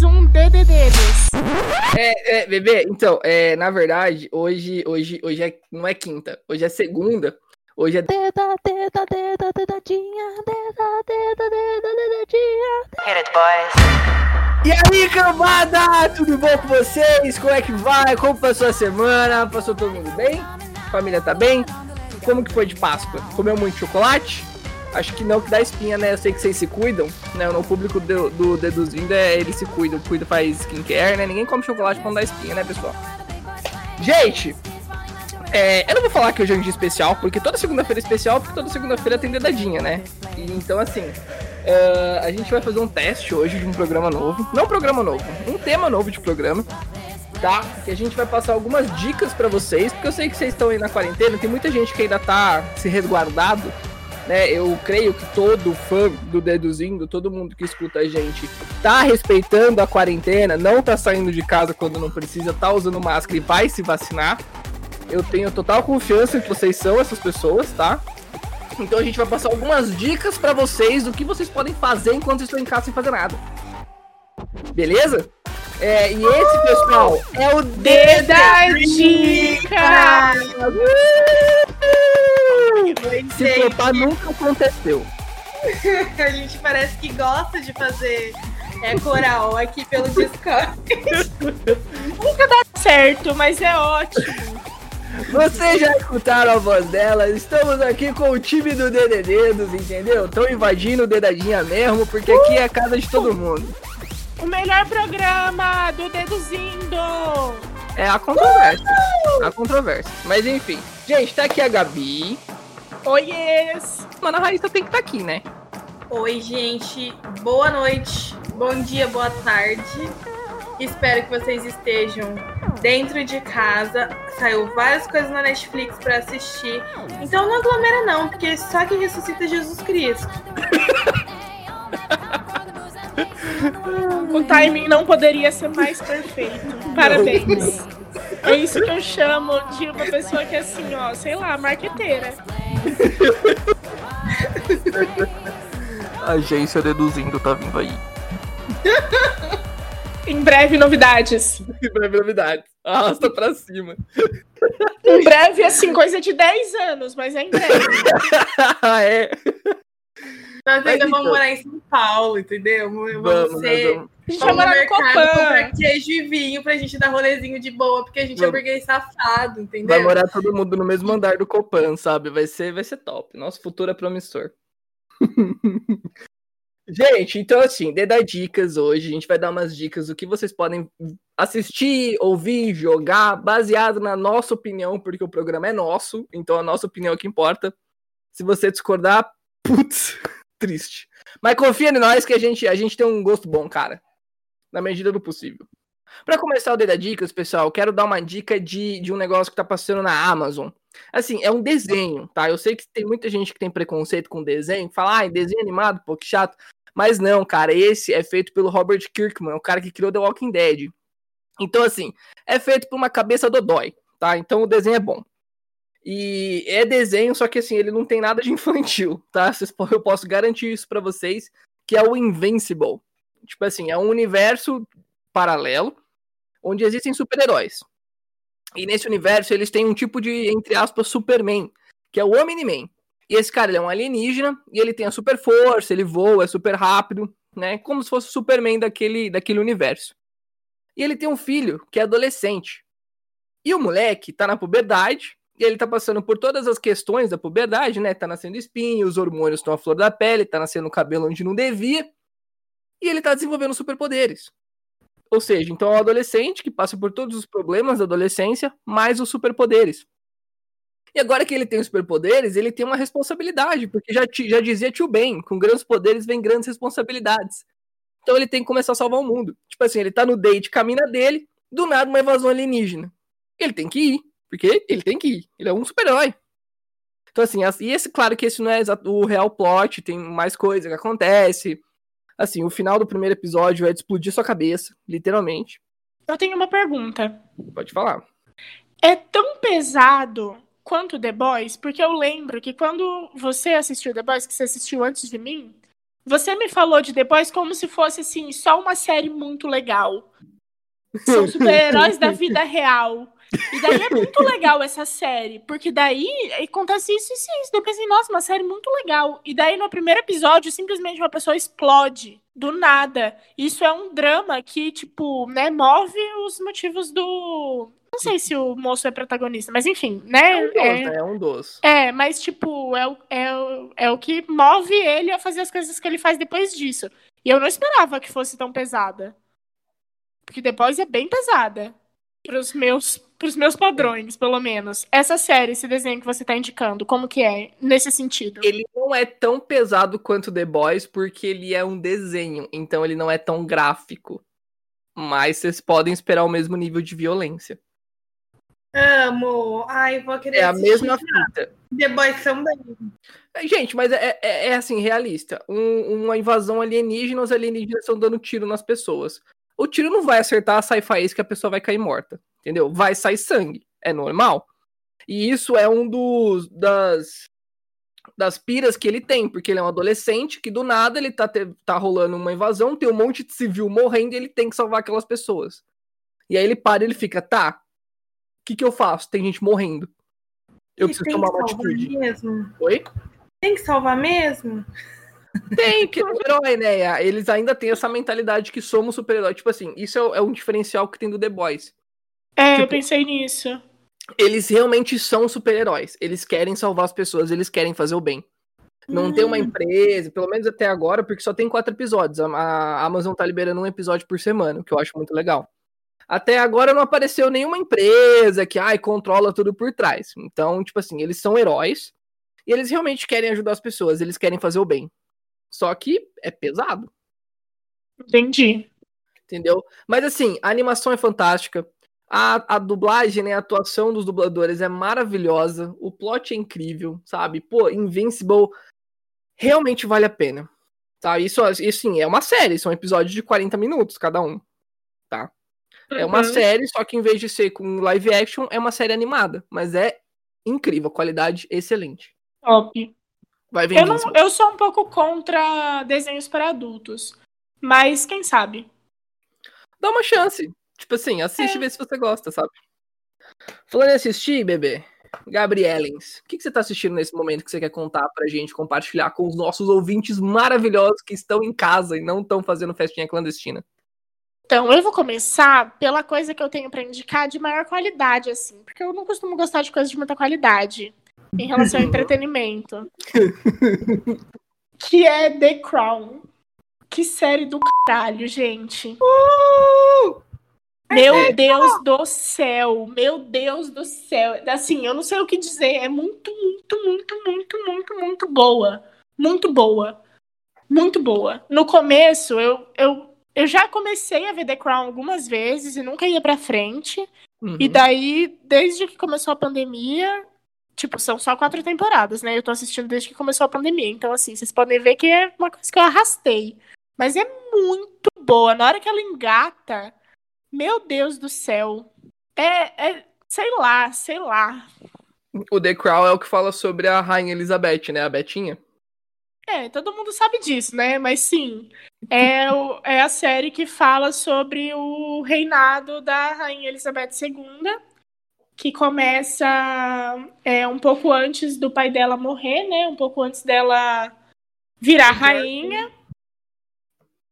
Mais um DDDs. É, é, bebê, então, é, na verdade, hoje, hoje, hoje é, não é quinta, hoje é segunda. Hoje é. Deda, deda, deda, dedadinha, deda, deda, deda, dedadinha. Hit it, boys. E aí, cambada! Tudo bom com vocês? Como é que vai? Como passou a semana? Passou todo mundo bem? Família tá bem? Como que foi de Páscoa? Comeu muito chocolate? Acho que não, que dá espinha, né? Eu sei que vocês se cuidam, né? O público do, do Deduzindo é ele se cuida, cuida, faz skincare, né? Ninguém come chocolate quando dá espinha, né, pessoal? Gente, é, eu não vou falar que hoje é um dia especial, porque toda segunda-feira é especial, porque toda segunda-feira tem dedadinha, né? E, então, assim, é, a gente vai fazer um teste hoje de um programa novo. Não um programa novo, um tema novo de programa, tá? Que a gente vai passar algumas dicas pra vocês, porque eu sei que vocês estão aí na quarentena, tem muita gente que ainda tá se resguardado, né? Eu creio que todo fã do Deduzindo, todo mundo que escuta a gente, tá respeitando a quarentena, não tá saindo de casa quando não precisa, tá usando máscara e vai se vacinar. Eu tenho total confiança que vocês são essas pessoas, tá? Então a gente vai passar algumas dicas pra vocês do que vocês podem fazer enquanto estão em casa sem fazer nada. Beleza? É, e esse, pessoal, é o Se Gente. flopar nunca aconteceu. A gente parece que gosta de fazer é, coral aqui pelo Discord. Nunca dá certo, mas é ótimo. Vocês já escutaram a voz dela? Estamos aqui com o time do Dededos, entendeu? Estão invadindo o Dedadinha mesmo, porque aqui é a casa de todo mundo. O melhor programa do Deduzindo. É a controvérsia. A controvérsia. Mas enfim. Gente, tá aqui a Gabi. Oiês. Mano, a Raíssa tem que estar aqui, né? Oi, gente. Boa noite, bom dia, boa tarde. Espero que vocês estejam dentro de casa. Saiu várias coisas na Netflix pra assistir. Então não aglomera não, porque só quem ressuscita é Jesus Cristo. O timing não poderia ser mais perfeito. Parabéns. É isso que eu chamo de uma pessoa que é assim, ó, sei lá, marqueteira. A agência deduzindo tá vindo aí. Em breve, novidades. Breve novidade. Arrasta pra cima. Em breve, assim, coisa de 10 anos, mas é em breve. é. Nós Mas ainda então. vamos morar em São Paulo, entendeu? Vamos, Vamos, ser. vamos. A gente vai morar no Copan. comprar queijo e vinho pra gente dar rolezinho de boa, porque a gente é Vamos. burguês safado, entendeu? Vai morar todo mundo no mesmo andar do Copan, sabe? Vai ser, vai ser top. Nosso futuro é promissor. gente, então assim, dê dar dicas hoje. A gente vai dar umas dicas do que vocês podem assistir, ouvir, jogar, baseado na nossa opinião, porque o programa é nosso, então a nossa opinião é que importa. Se você discordar, putz, triste. Mas confia em nós que a gente, a gente tem um gosto bom, cara. Na medida do possível. Pra começar o Dedo Dicas, pessoal, quero dar uma dica de, de um negócio que tá passando na Amazon. Assim, é um desenho, tá? Eu sei que tem muita gente que tem preconceito com desenho, fala, ah, desenho animado, pô, que chato. Mas não, cara, esse é feito pelo Robert Kirkman, o cara que criou The Walking Dead. Então, assim, é feito por uma cabeça dodói, tá? Então o desenho é bom. E é desenho, só que assim, ele não tem nada de infantil, tá? Eu posso garantir isso pra vocês, que é o Invincible. Tipo assim, é um universo paralelo onde existem super-heróis. E nesse universo eles têm um tipo de, entre aspas, Superman, que é o Omni-Man. E esse cara ele é um alienígena e ele tem a super força, ele voa, é super rápido, né? Como se fosse o Superman daquele, daquele universo. E ele tem um filho que é adolescente. E o moleque tá na puberdade, ele tá passando por todas as questões da puberdade, né? Tá nascendo espinho, os hormônios estão à flor da pele, tá nascendo cabelo onde não devia. E ele tá desenvolvendo superpoderes. Ou seja, então é um adolescente que passa por todos os problemas da adolescência, mais os superpoderes. E agora que ele tem os superpoderes, ele tem uma responsabilidade, porque já, já dizia tio Ben, com grandes poderes vem grandes responsabilidades. Então ele tem que começar a salvar o mundo. Tipo assim, ele tá no date, caminha dele, do nada uma invasão alienígena. Ele tem que ir, porque ele tem que ir. Ele é um super-herói. Então assim, as- e esse, claro que esse não é o real plot, tem mais coisa que acontece. Assim, o final do primeiro episódio é de explodir sua cabeça, literalmente. Eu tenho uma pergunta. Pode falar. É tão pesado quanto The Boys? Porque eu lembro que quando você assistiu The Boys, que você assistiu antes de mim, você me falou de The Boys como se fosse, assim, só uma série muito legal. São super-heróis da vida real. E daí é muito legal essa série, porque daí acontece isso e isso. isso. Eu pensei, nossa, uma série muito legal. E daí no primeiro episódio, simplesmente uma pessoa explode do nada. Isso é um drama que, tipo, né, move os motivos do. Não sei se o moço é protagonista, mas enfim, né? É um dos, É, né? É um dos. é, mas, tipo, é o, é, o, é o que move ele a fazer as coisas que ele faz depois disso. E eu não esperava que fosse tão pesada. Porque depois é bem pesada. Pros meus, pros meus padrões, pelo menos. Essa série, esse desenho que você tá indicando, como que é nesse sentido? Ele não é tão pesado quanto The Boys, porque ele é um desenho, então ele não é tão gráfico. Mas vocês podem esperar o mesmo nível de violência. Amo. Ai, vou querer É a assistir. mesma fita. The Boys também. É, Gente, mas é, é- é assim, realista. Um- uma invasão alienígena, os alienígenas estão dando tiro nas pessoas. O tiro não vai acertar, sai faísca que a pessoa vai cair morta. Entendeu? Vai sair sangue. É normal. E isso é um dos das, das piras que ele tem, porque ele é um adolescente que do nada ele tá, te- tá rolando uma invasão, tem um monte de civil morrendo e ele tem que salvar aquelas pessoas. E aí ele para e ele fica, tá, o que, que eu faço? Tem gente morrendo. Eu E preciso tomar que uma atitude. mesmo? Oi? Tem que salvar mesmo? Tem, que é um herói, né? Eles ainda têm essa mentalidade que somos super-herói. Tipo assim, isso é, é um diferencial que tem do The Boys. É, eu tipo- pensei nisso. Eles realmente são super-heróis. Eles querem salvar as pessoas, eles querem fazer o bem. Não tem uma Hum. empresa, pelo menos até agora, porque só tem quatro episódios. A, a Amazon tá liberando um episódio por semana, o que eu acho muito legal. Até agora não apareceu nenhuma empresa que ai, controla tudo por trás. Então, tipo assim, eles são heróis e eles realmente querem ajudar as pessoas, eles querem fazer o bem. Só que é pesado. Entendi. entendeu? Mas assim, a animação é fantástica. A, a dublagem, né, a atuação dos dubladores é maravilhosa. O plot é incrível, sabe? Pô, Invincible realmente vale a pena. Tá? Isso, isso sim, é uma série, são episódios de 40 minutos cada um. Tá? É uma Uhum. série, só que em vez de ser com live action, é uma série animada. Mas é incrível, qualidade excelente. Top. Vai ver Eu, não, eu sou um pouco contra desenhos para adultos. Mas quem sabe? Dá uma chance. Tipo assim, assiste e vê se você gosta, sabe? Falando em assistir, bebê, Gabrielens, o que, que você tá assistindo nesse momento que você quer contar pra gente, compartilhar com os nossos ouvintes maravilhosos que estão em casa e não estão fazendo festinha clandestina? Então, eu vou começar pela coisa que eu tenho pra indicar de maior qualidade, assim. Porque eu não costumo gostar de coisas de muita qualidade em relação ao entretenimento. que é The Crown. Que série do caralho, gente. Meu Deus do céu, meu Deus do céu. Assim, eu não sei o que dizer. É muito, muito, muito, muito, muito, muito boa. Muito boa. Muito boa. No começo, eu, eu, eu já comecei a ver The Crown algumas vezes e nunca ia pra frente. Uhum. E daí, desde que começou a pandemia, tipo, são só quatro temporadas, né? Eu tô assistindo desde que começou a pandemia. Então, assim, vocês podem ver que é uma coisa que eu arrastei. Mas é muito boa. Na hora que ela engata, meu Deus do céu. É, é sei lá, sei lá. O The Crown é o que fala sobre a Rainha Elizabeth, né? A Betinha. É, todo mundo sabe disso, né? Mas sim, é, o- é a série que fala sobre o reinado da Rainha Elizabeth II, que começa é, um pouco antes do pai dela morrer, né? Um pouco antes dela virar rainha.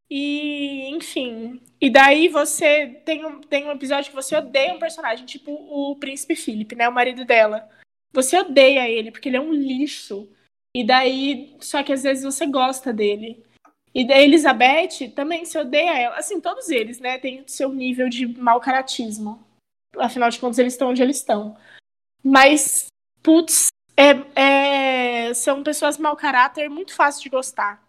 E, enfim. E daí você tem um, tem um episódio que você odeia um personagem, tipo o príncipe Philip, né? O marido dela. Você odeia ele, porque ele é um lixo. E daí, só que às vezes você gosta dele. E da Elizabeth também se odeia ela. Assim, todos eles, né, têm o seu nível de mau caratismo. Afinal de contas, eles estão onde eles estão. Mas, putz, é, é, são pessoas mau caráter muito fácil de gostar.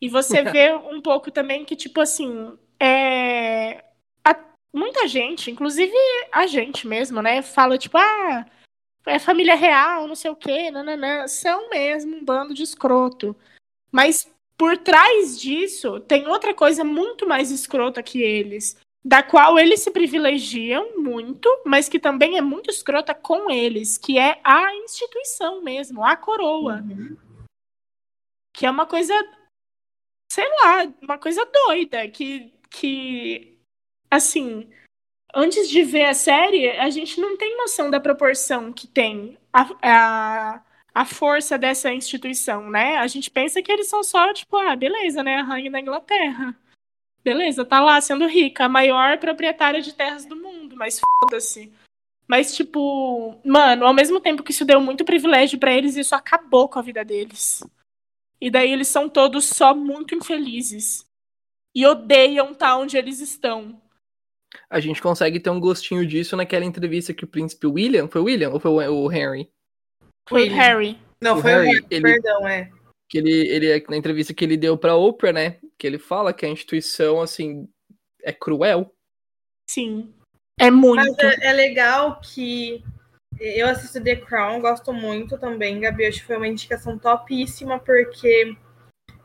E você vê um pouco também que, tipo assim, é, a- muita gente, inclusive a gente mesmo, né, fala, tipo, ah, é família real, não sei o quê, nananã. São mesmo um bando de escroto. Mas por trás disso, tem outra coisa muito mais escrota que eles, da qual eles se privilegiam muito, mas que também é muito escrota com eles, que é a instituição mesmo, a coroa. Que é uma coisa, sei lá, uma coisa doida, que, que assim, antes de ver a série, a gente não tem noção da proporção que tem a, a, a força dessa instituição, né? A gente pensa que eles são só, tipo, ah, beleza, né? A rainha da Inglaterra. Beleza, tá lá sendo rica, a maior proprietária de terras do mundo, mas foda-se. Mas, tipo, mano, ao mesmo tempo que isso deu muito privilégio pra eles, isso acabou com a vida deles. E daí eles são todos só muito infelizes. E odeiam estar onde eles estão. A gente consegue ter um gostinho disso naquela entrevista que o príncipe William, foi o William ou foi o Harry? Foi William. Harry. Não, O foi Harry, o Harry, ele- perdão, é. Que ele, ele, na entrevista que ele deu pra Oprah, né? Que ele fala que a instituição, assim, é cruel. Sim. É muito. Mas é, é legal que eu assisto The Crown, gosto muito também, Gabi. Acho que foi uma indicação topíssima, porque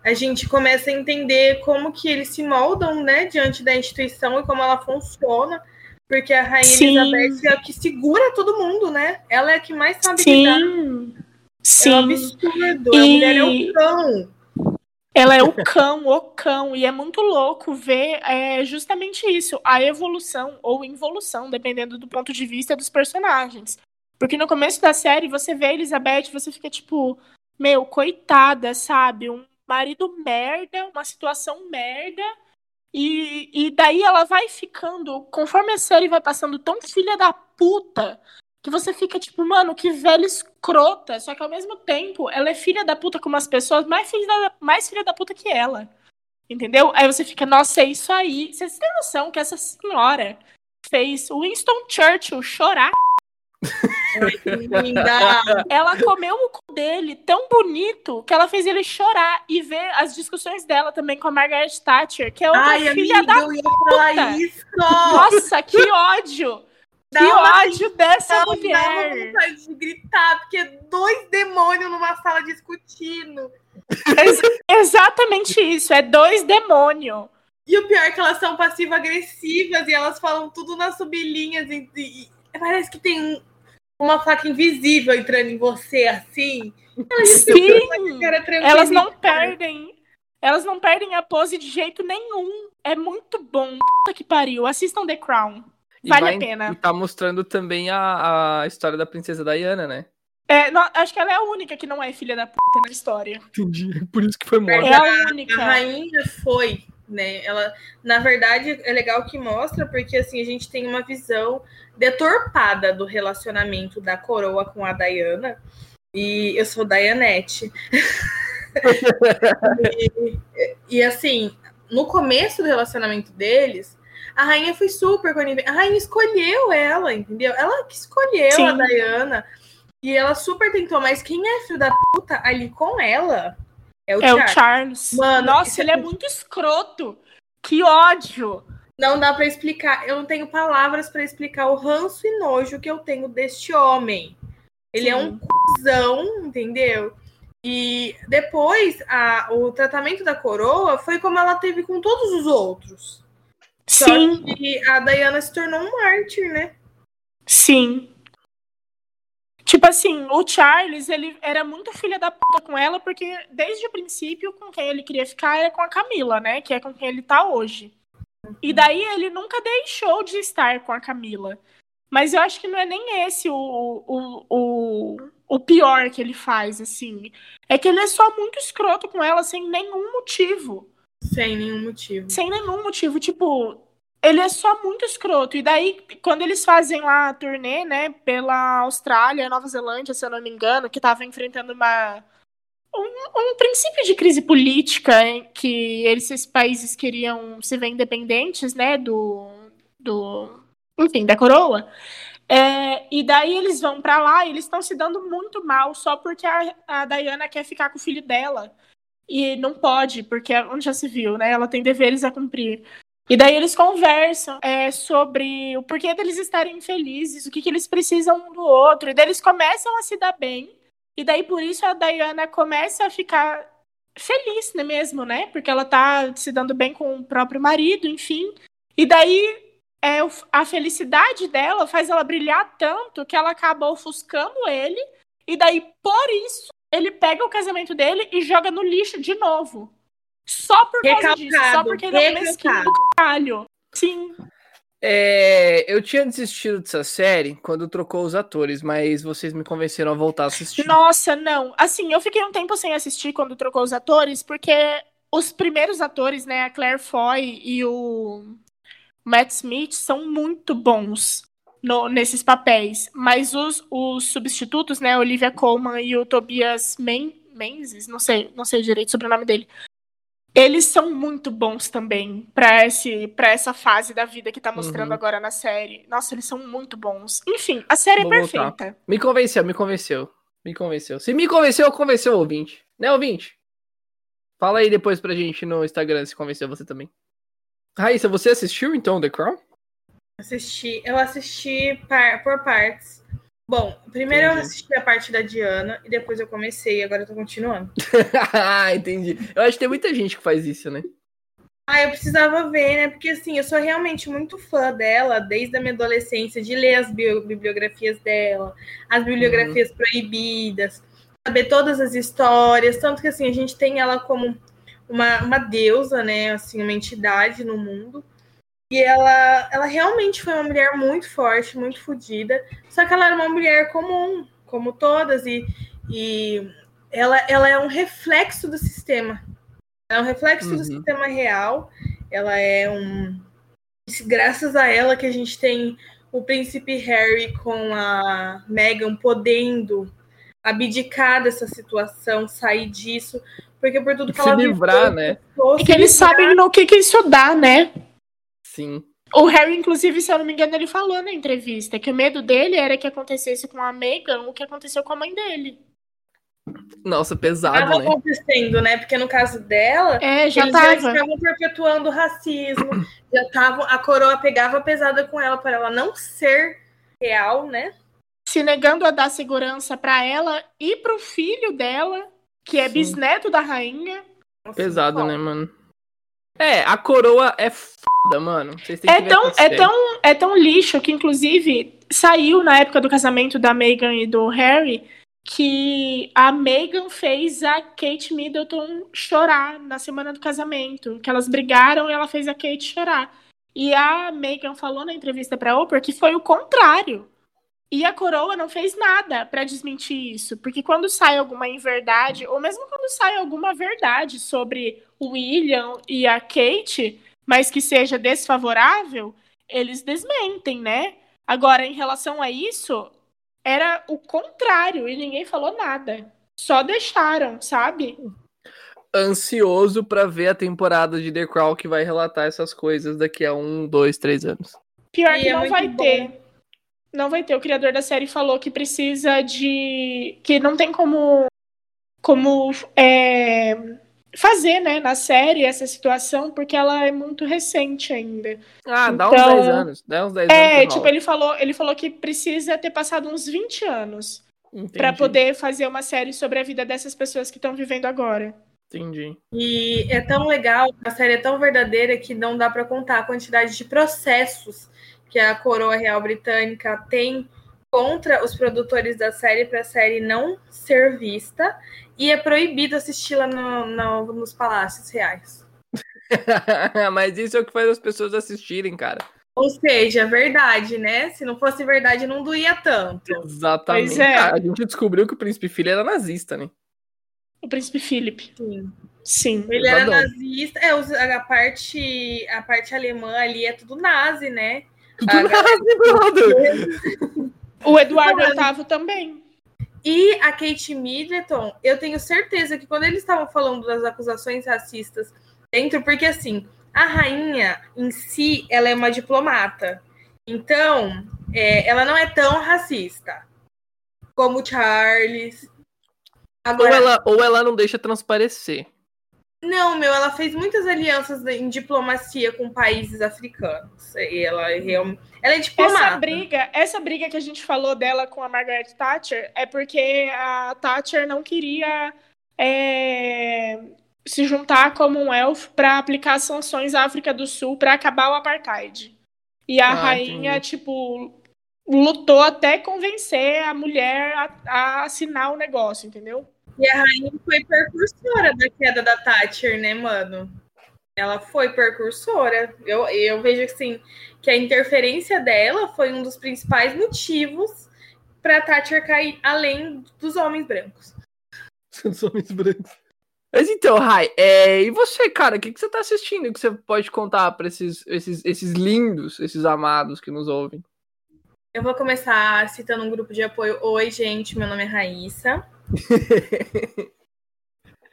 a gente começa a entender como que eles se moldam, né, diante da instituição e como ela funciona. Porque a Rainha Sim. Elizabeth é a que segura todo mundo, né? Ela é a que mais sabe lidar. Sim. É um absurdo. A E- mulher é um cão. Ela é o cão, o cão. E é muito louco ver é, justamente isso, a evolução ou involução, dependendo do ponto de vista dos personagens. Porque no começo da série, você vê a Elizabeth, você fica tipo, meu, coitada, sabe? Um marido merda, uma situação merda. E, e daí ela vai ficando, conforme a série vai passando, tão filha da puta, que você fica tipo, mano, que velha escrota. Só que ao mesmo tempo, ela é filha da puta com umas pessoas mais filha da, mais filha da puta que ela. Entendeu? Aí você fica, nossa, é isso aí. Vocês têm noção que essa senhora fez Winston Churchill chorar? Linda. Ela comeu o cu dele tão bonito que ela fez ele chorar e ver as discussões dela também com a Margaret Thatcher, que é outra Ai, filha amiga, da. puta. Nossa, que ódio! Dá que uma ódio dessa Não, dá mulher! vontade de gritar, porque é dois demônios numa sala discutindo. Ex- exatamente isso, é dois demônios. E o pior é que elas são passivo-agressivas e elas falam tudo nas sublinhas. E, e- parece que tem um- uma faca invisível entrando em você, assim. Sim! Cara, tranquilo. Elas não perdem. Elas não perdem a pose de jeito nenhum. É muito bom. Puta que pariu. Assistam The Crown. E Vale vai- a pena. E tá mostrando também a, a história da princesa Diana, né? É, não, acho que ela é a única que não é filha da puta na história. Entendi. Por isso que foi morta. É a A única. rainha foi, né? Ela, na verdade, é legal que mostra, porque assim, a gente tem uma visão deturpada do relacionamento da coroa com a Diana. E eu sou Dianete. e, e, assim, no começo do relacionamento deles, a rainha foi super conivente. A rainha escolheu ela, entendeu? Ela que escolheu Sim. a Diana. E ela super tentou, mas quem é filho da puta ali com ela é o É o Charles. Charles. Mano, Nossa, isso ele é é muito escroto. Que ódio. Não dá pra explicar. Eu não tenho palavras pra explicar o ranço e nojo que eu tenho deste homem. Ele é um cuzão, entendeu? E depois, a- o tratamento da coroa foi como ela teve com todos os outros. Só Sim, que a Diana se tornou um mártir, né? sim. Tipo assim, o Charles, ele era muito filha da puta com ela, porque desde o princípio, com quem ele queria ficar era com a Camila, né? Que é com quem ele tá hoje. E daí ele nunca deixou de estar com a Camila. Mas eu acho que não é nem esse o, o, o, o pior que ele faz, assim. É que ele é só muito escroto com ela sem nenhum motivo. Sem nenhum motivo. Sem nenhum motivo. Tipo, ele é só muito escroto. E daí, quando eles fazem lá a turnê, né, pela Austrália, Nova Zelândia, se eu não me engano, que tava enfrentando uma. um, um princípio de crise política que esses países queriam se ver independentes, né, do, do enfim, da coroa. É, e daí eles vão para lá e eles estão se dando muito mal só porque a, a Diana quer ficar com o filho dela. E não pode, porque onde já se viu, né? Ela tem deveres a cumprir. E daí eles conversam é, sobre o porquê deles estarem felizes, o que, que eles precisam um do outro. E daí eles começam a se dar bem. E daí por isso a Diana começa a ficar feliz, né mesmo, né? Porque ela tá se dando bem com o próprio marido, enfim. E daí é, a felicidade dela faz ela brilhar tanto que ela acaba ofuscando ele, e daí, por isso, ele pega o casamento dele e joga no lixo de novo. Só por causa Recalcado, disso, só porque ele é um mesquinho recalcado. do caralho. Sim. É, eu tinha desistido dessa série quando trocou os atores, mas vocês me convenceram a voltar a assistir. Nossa, não. Assim, eu fiquei um tempo sem assistir quando trocou os atores, porque os primeiros atores, né, a Claire Foy e o Matt Smith, são muito bons no- nesses papéis. Mas os, os substitutos, né, Olivia Colman e o Tobias Men Menzies, não sei, não sei direito sobre o sobrenome dele. Eles são muito bons também pra esse para essa fase da vida que tá mostrando Uhum. agora na série. Nossa, eles são muito bons. Enfim, a série Vou é voltar. perfeita. Me convenceu, me convenceu. Me convenceu. Se me convenceu, convenceu o ouvinte. Né, ouvinte? Fala aí depois pra gente no Instagram se convenceu você também. Raíssa, você assistiu então The Crown? Assisti, eu assisti par- por partes. Bom, primeiro eu Entendi. assisti a parte da Diana e depois eu comecei, agora eu tô continuando. ah, entendi. Eu acho que tem muita gente que faz isso, né? Ah, eu precisava ver, né? Porque assim, eu sou realmente muito fã dela desde a minha adolescência, de ler as bibliografias dela, as bibliografias proibidas, saber todas as histórias, tanto que assim, a gente tem ela como uma, uma deusa, né? Assim, uma entidade no mundo. E ela, ela realmente foi uma mulher muito forte, muito fodida. Só que ela era uma mulher comum, como todas, e, e ela, ela é um reflexo do sistema. Ela é um reflexo Uhum. do sistema real. Ela é um. Graças a ela que a gente tem o príncipe Harry com a Meghan podendo abdicar dessa situação, sair disso, porque por tudo que Se ela livrar, viveu, né? E que eles sabem no que, que isso dá, né? Sim. O Harry, inclusive, se eu não me engano, ele falou na entrevista que o medo dele era que acontecesse com a Meghan o que aconteceu com a mãe dele. Nossa, pesado, Tava né? acontecendo, né? Porque no caso dela, É, já eles já estavam perpetuando o racismo, já estavam. A coroa pegava pesada com ela para ela não ser real, né? Se negando a dar segurança pra ela e pro filho dela, que é Sim. bisneto da rainha. Assim, Pesado, né, mano? É, a coroa é mano. É tão, é, tão, é tão lixo que, inclusive, saiu na época do casamento da Meghan e do Harry que a Meghan fez a Kate Middleton chorar na semana do casamento. Que elas brigaram e ela fez a Kate chorar. E a Meghan falou na entrevista pra Oprah que foi o contrário. E a coroa não fez nada pra desmentir isso. Porque quando sai alguma inverdade, ou mesmo quando sai alguma verdade sobre o William e a Kate, mas que seja desfavorável, eles desmentem, né? Agora, em relação a isso, era o contrário e ninguém falou nada. Só deixaram, sabe? Ansioso pra ver a temporada de The Crown que vai relatar essas coisas daqui a um, dois, três anos. Pior E que é não vai bom. ter. Não vai ter. O criador da série falou que precisa de. que não tem como. como é, fazer, né, na série essa situação, porque ela é muito recente ainda. Ah, dá Então- uns 10 anos. Dá uns 10 É, anos. que tipo, ele falou, ele falou que precisa ter passado uns 20 anos Entendi, poder fazer uma série sobre a vida dessas pessoas que estão vivendo agora. Entendi. E é tão legal, a série é tão verdadeira que não dá para contar a quantidade de processos que a coroa real britânica tem contra os produtores da série para a série não ser vista e é proibido assisti-la no- no- nos palácios reais. Mas isso é o que faz as pessoas assistirem, cara. Ou seja, é verdade, né? Se não fosse verdade, não doía tanto. Exatamente. Pois é. Ah, a gente descobriu que o príncipe filho era nazista, né? O príncipe Philip. Sim. Sim. Ele era nazista. É, a parte, a parte alemã ali é tudo nazi, né? Tudo Ah, nazi, brother. O Eduardo VIII também. E a Kate Middleton, eu tenho certeza que quando eles estavam falando das acusações racistas dentro, porque assim, a rainha em si, ela é uma diplomata. Então, é, ela não é tão racista como o Charles. Ou Agora, ela, ou ela não deixa transparecer. Não, meu, ela fez muitas alianças em diplomacia com países africanos. E ela é realmente. Ela é diplomata. Essa briga, essa briga que a gente falou dela com a Margaret Thatcher é porque a Thatcher não queria é, se juntar à Commonwealth para aplicar sanções à África do Sul para acabar o apartheid. E a Ah, rainha, entendi. tipo, lutou até convencer a mulher a, a assinar o negócio, entendeu? E a rainha foi precursora da queda da Thatcher, né, mano? Ela foi precursora. Eu, eu vejo assim que a interferência dela foi um dos principais motivos para Thatcher cair além dos homens brancos. Os homens brancos. Mas então, Rai, é, e você, cara, o que, que você tá assistindo que você pode contar pra esses, esses, esses lindos, esses amados que nos ouvem? Eu vou começar citando um grupo de apoio. Oi, gente, meu nome é Raíssa.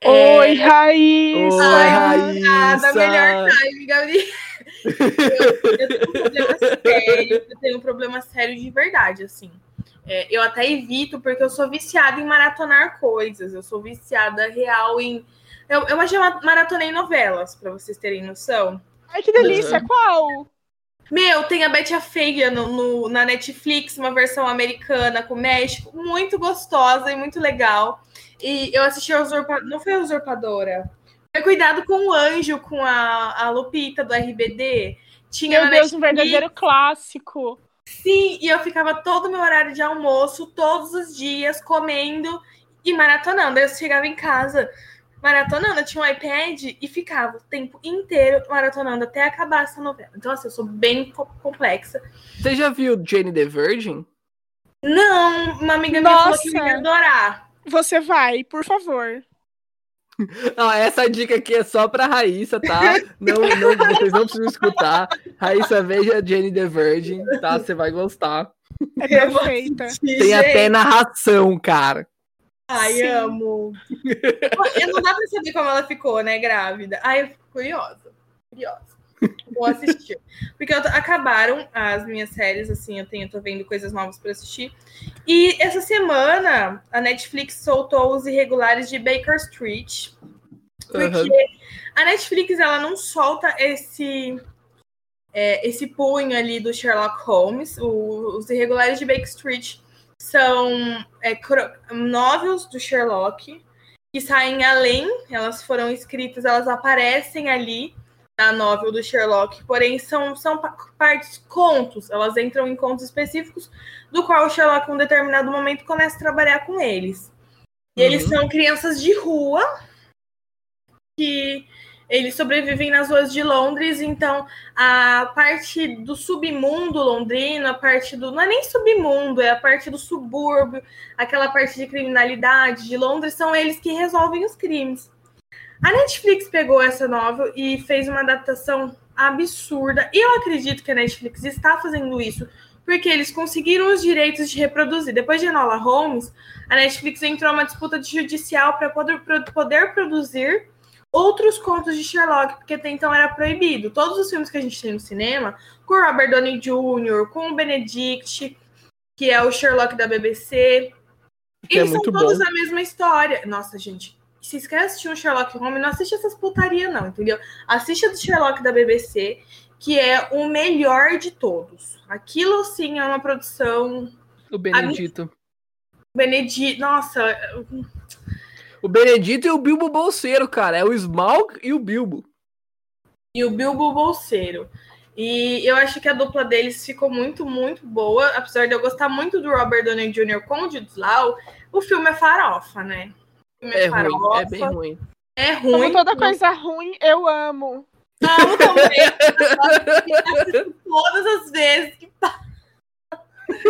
É, Oi, Raíssa! Oi, Raíssa! Nada, melhor time, Gabriel. Eu, eu tenho um problema sério, eu tenho um problema sério de verdade, assim. É, eu até evito porque eu sou viciada em maratonar coisas. Eu sou viciada real em. Eu, eu já maratonei novelas, pra vocês terem noção. Ai, que delícia! Uhum. Qual? Meu, tem a Betty a Feia no, no- na Netflix, uma versão americana com México, muito gostosa e muito legal. E eu assisti a Usurpadora. Não foi a Usurpadora. Foi Cuidado com o Anjo, com a, a Lupita do RBD. Tinha Meu Deus, um verdadeiro clássico. Sim, e eu ficava todo o meu horário de almoço, todos os dias, comendo e maratonando. Eu chegava em casa maratonando, eu tinha um iPad e ficava o tempo inteiro maratonando até acabar essa novela. Então, assim, eu sou bem co- complexa. Você já viu Jane the Virgin? Não, uma amiga minha falou que eu Nossa. ia adorar. Você vai, por favor. Não, essa dica aqui é só pra Raíssa, tá? Não, não, vocês não precisam escutar. Raíssa, veja Jane the Virgin, tá? Você vai gostar. É perfeita. Tem até narração, cara. Ai, Sim. amo. Eu não dá pra saber como ela ficou, né, grávida. Ai, eu fico curiosa. Curiosa. Vou assistir. Porque eu acabaram as minhas séries, assim, eu tenho, tô vendo coisas novas pra assistir. E essa semana a Netflix soltou os irregulares de Baker Street. Porque Aham. a Netflix ela não solta esse é, esse punho ali do Sherlock Holmes. O- os irregulares de Baker Street são é, novels do Sherlock que saem além, elas foram escritas, elas aparecem ali na novel do Sherlock, porém são, são pa- partes, contos, elas entram em contos específicos, do qual o Sherlock, em um determinado momento, começa a trabalhar com eles. E eles Uhum. são crianças de rua que eles sobrevivem nas ruas de Londres, então a parte do submundo londrino, a parte do. Não é nem submundo, é a parte do subúrbio, aquela parte de criminalidade de Londres, são eles que resolvem os crimes. A Netflix pegou essa novel e fez uma adaptação absurda. E eu acredito que a Netflix está fazendo isso porque eles conseguiram os direitos de reproduzir. Depois de Enola Holmes, a Netflix entrou numa disputa judicial para poder, poder produzir outros contos de Sherlock, porque até então era proibido. Todos os filmes que a gente tem no cinema, com o Robert Downey Jr., com o Benedict, que é o Sherlock da BBC, Que é eles são muito todos bom. a mesma história. Nossa, gente, se você quer assistir um Sherlock Holmes, não assiste essas putaria não, entendeu? Assiste a do Sherlock da BBC, que é o melhor de todos. Aquilo, sim, é uma produção... O Benedito. Benedict... Nossa, O Benedito e o Bilbo Bolseiro, cara. É o Smaug e o Bilbo. e o Bilbo Bolseiro. E eu acho que a dupla deles ficou muito, muito boa. Apesar de eu gostar muito do Robert Downey Jr. com o Jude Law, o filme é farofa, né? O filme É ruim, é bem farofa, ruim. É ruim. Como toda coisa ruim, eu amo. Amo também. Assisto Todas as vezes que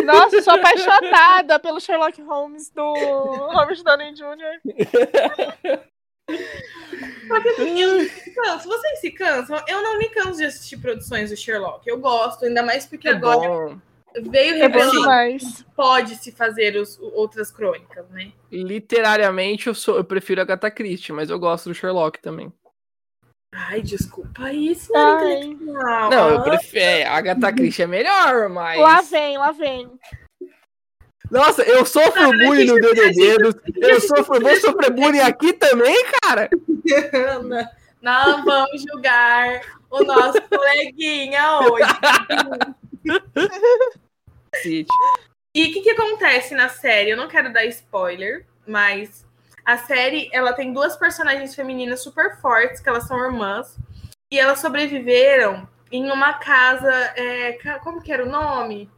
Nossa, eu sou apaixonada pelo Sherlock Holmes do Robert Downey Jr. Eu canso. Vocês se cansam? Eu não me canso de assistir produções do Sherlock. Eu gosto, ainda mais porque É agora bom. veio É revelando pode se fazer os, outras crônicas, né? Literariamente, eu, sou, eu prefiro a Agatha Christie, mas eu gosto do Sherlock também. Ai, desculpa aí, senhora Ai. intelectual. Não, eu Ah, prefiro. A Agatha Christie é melhor, mas. Lá vem, lá vem. Nossa, eu sofro bullying no DDD. Eu sofro, vou sofrer bullying aqui também, cara. Não, não vamos julgar o nosso coleguinha hoje. E o que, que acontece na série? Eu não quero dar spoiler, mas a série ela tem duas personagens femininas super fortes, que elas são irmãs, e elas sobreviveram em uma casa. é, como que era o nome?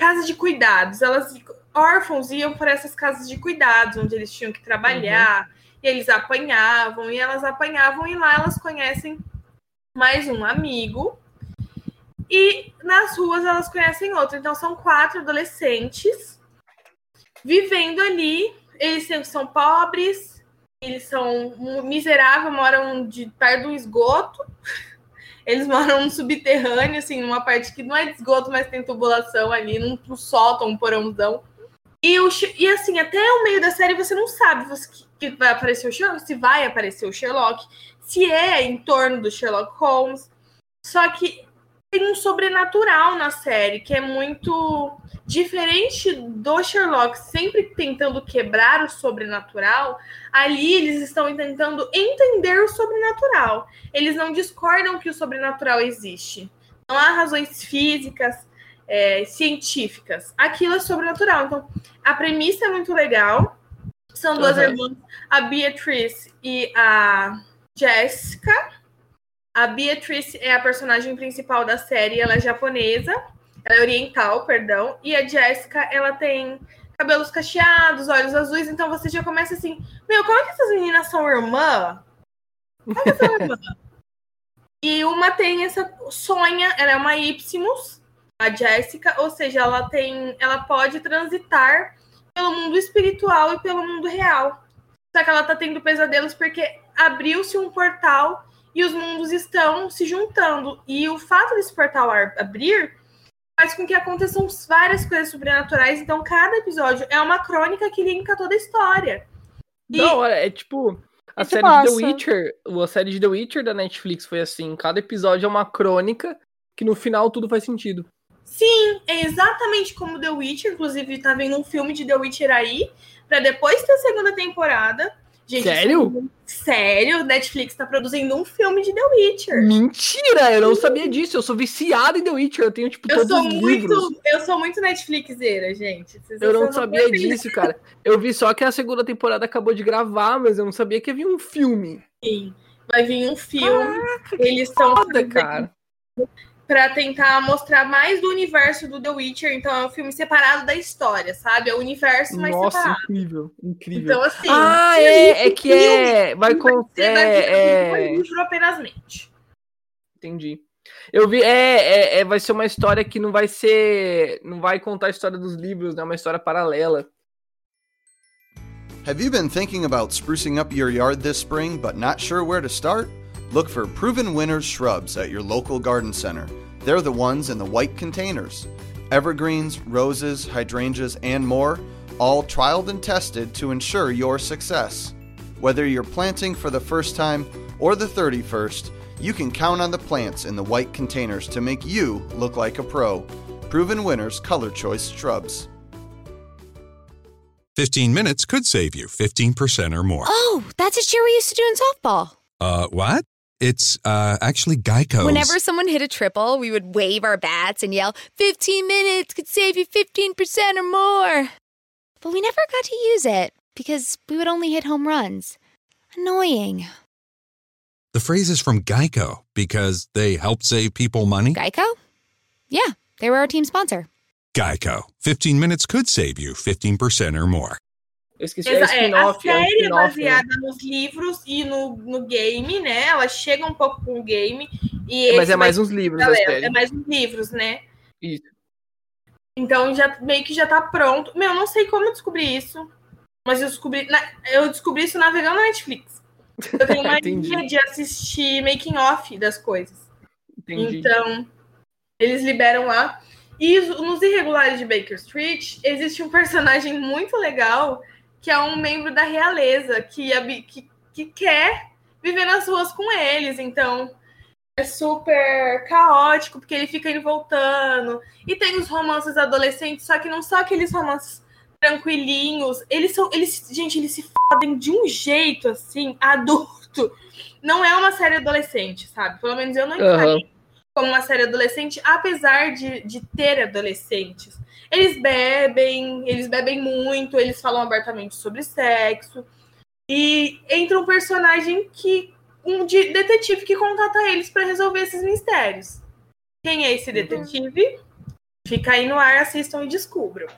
Casa de cuidados. Elas, órfãos, iam para essas casas de cuidados, onde eles tinham que trabalhar, e eles apanhavam, e elas apanhavam, e lá elas conhecem mais um amigo. E nas ruas elas conhecem outro. Então são quatro adolescentes vivendo ali. Eles são- pobres, eles são miseráveis, moram de perto um esgoto. Eles moram num subterrâneo, assim, numa parte que não é de esgoto, mas tem tubulação ali, num, num sótão, um porãozão. E, o, e assim, até o meio da série você não sabe você- que vai aparecer o Sherlock, se vai aparecer o Sherlock, se é em torno do Sherlock Holmes. Só que tem um sobrenatural na série que é muito diferente do Sherlock, sempre tentando quebrar o sobrenatural. Ali eles estão tentando entender o sobrenatural. Eles não discordam que o sobrenatural existe. Não há razões físicas, é, científicas. Aquilo é sobrenatural. Então, a premissa é muito legal. São duas Aham. irmãs, a Beatrice e a Jessica. A Beatrice é a personagem principal da série, ela é japonesa, ela é oriental, perdão, e a Jessica, ela tem cabelos cacheados, olhos azuis, então você já começa assim, meu, como é que essas meninas são irmã? Como que são irmã? e uma tem essa sonha, ela é uma Ipsimus, a Jessica, ou seja, ela tem, ela pode transitar pelo mundo espiritual e pelo mundo real. Só que ela tá tendo pesadelos porque abriu-se um portal e os mundos estão se juntando. E o fato desse portal abrir faz com que aconteçam várias coisas sobrenaturais. Então, cada episódio é uma crônica que linka toda a história. E- hora, é tipo. A Muito série de The. Witcher, a série de The Witcher da Netflix foi assim, cada episódio é uma crônica que no final tudo faz sentido. Sim, é exatamente como The Witcher. Inclusive, tá vendo um filme de The Witcher aí, pra depois ter a segunda temporada. Gente, Sério? é Sério, Netflix tá produzindo um filme de The Witcher. Mentira! Eu não sabia disso. Eu sou viciado em The Witcher. Eu tenho, tipo, Eu todos sou os muito, livros. eu sou muito Netflixeira, gente. Vocês Eu não vocês sabia disso, cara. Eu vi só que a segunda temporada acabou de gravar, mas eu não sabia que havia um filme. Sim, vai vir um filme. Eles estão Foda, cara. Para tentar mostrar mais do universo do The Witcher. Então é um filme separado da história, sabe? É o universo mais Nossa, separado. incrível, incrível. Então assim. ah, e é, é que é. Vai virar É, um é, livro apenasmente. entendi. Eu vi, é, é, é, vai ser uma história que não vai ser. Não vai contar a história dos livros, né? Uma história paralela. Have you been thinking about sprucing up your yard this spring but not sure where to start? Look for Proven Winners shrubs at your local garden center. They're the ones in the white containers. Evergreens, roses, hydrangeas, and more, all trialed and tested to ensure your success. Whether you're planting for the first time or the 31st, you can count on the plants in the white containers to make you look like a pro. Proven Winners Color Choice Shrubs. 15 minutes could save you 15% or more. Oh, that's a cheer we used to do in softball. Uh, what? It's uh, actually Geico's. Whenever someone hit a triple, we would wave our bats and yell, 15 minutes could save you 15% or more. But we never got to use it because we would only hit home runs. Annoying. The phrase is from Geico because they help save people money. Geico? Yeah, they were our team sponsor. Geico. 15 minutes could save you 15% or more. Eu esqueci. É Exa- é, a é série é né? baseada nos livros e no, no game, né? Ela chega um pouco com o game. E É, Mas é vai mais uns livros a Galera, série. é mais uns livros, né? Isso. Então já meio que já tá pronto. Meu, não sei como eu descobri isso, mas eu descobri, na- eu descobri isso navegando na Netflix. Eu tenho uma mania de assistir making off das coisas. Entendi. Então, eles liberam lá. E os- nos Irregulares de Baker Street, existe um personagem muito legal, que é um membro da realeza, que, que, que quer viver nas ruas com eles. Então, é super caótico, porque ele fica indo voltando. E tem os romances adolescentes, só que não são aqueles romances tranquilinhos. Eles são. Eles, gente, eles se fodem de um jeito assim, adulto. Não é uma série adolescente, sabe? Pelo menos eu não encarei como uma série adolescente, apesar de, de ter adolescentes. Eles bebem, eles bebem muito, eles falam abertamente sobre sexo. E entra um personagem que. um de- detetive que contata eles para resolver esses mistérios. Quem é esse detetive? Fica aí no ar, assistam e descubram.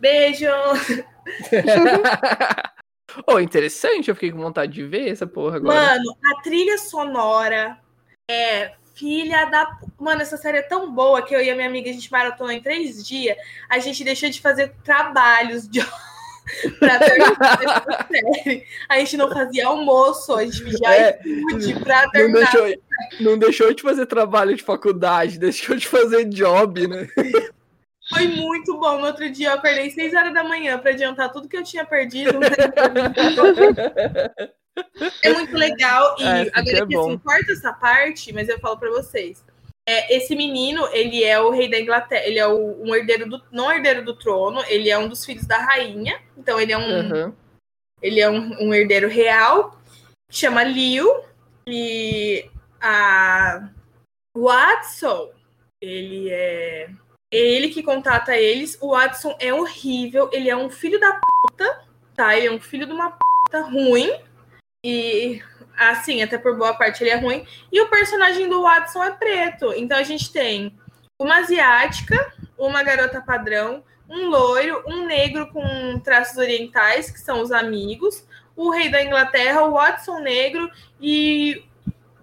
Beijo! oh, interessante, eu fiquei com vontade de ver essa porra agora. Mano, a trilha sonora é filha da. Mano, essa série é tão boa que eu e a minha amiga, a gente maratonou em três dias. A gente deixou de fazer trabalhos de... pra terminar essa série. A gente não fazia almoço, a gente pedia É, iFood pra não, terminar. deixou, não deixou de fazer trabalho de faculdade, deixou de fazer job, né? Foi muito bom. No outro dia eu acordei 6 horas da manhã pra adiantar tudo que eu tinha perdido. É muito legal. E É, agora é que assim, corta essa parte, mas eu falo pra vocês. É, esse menino, ele é o rei da Inglaterra, ele é o, um herdeiro do. não herdeiro do trono, ele é um dos filhos da rainha. Então ele é um. Aham. Ele é um, um herdeiro real, chama Liu. E a Watson, ele é. É ele que contata eles. O Watson é horrível, ele é um filho da puta, tá? Ele é um filho de uma puta ruim. E assim, até por boa parte ele é ruim. E o personagem do Watson é preto. Então a gente tem uma asiática, uma garota padrão, um loiro, um negro com traços orientais, que são os amigos, o rei da Inglaterra, o Watson negro e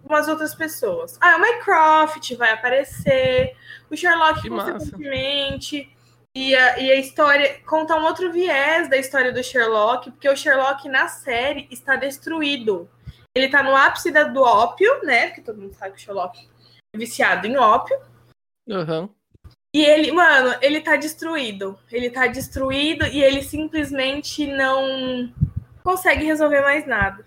umas outras pessoas. Ah, o Mycroft vai aparecer, o Sherlock Que massa. E a, e a história conta um outro viés da história do Sherlock, porque o Sherlock na série está destruído. Ele tá no ápice da- do ópio, né? Porque todo mundo sabe que o Sherlock é viciado em ópio. Aham. E ele, mano, ele tá destruído. Ele tá destruído e ele simplesmente não consegue resolver mais nada.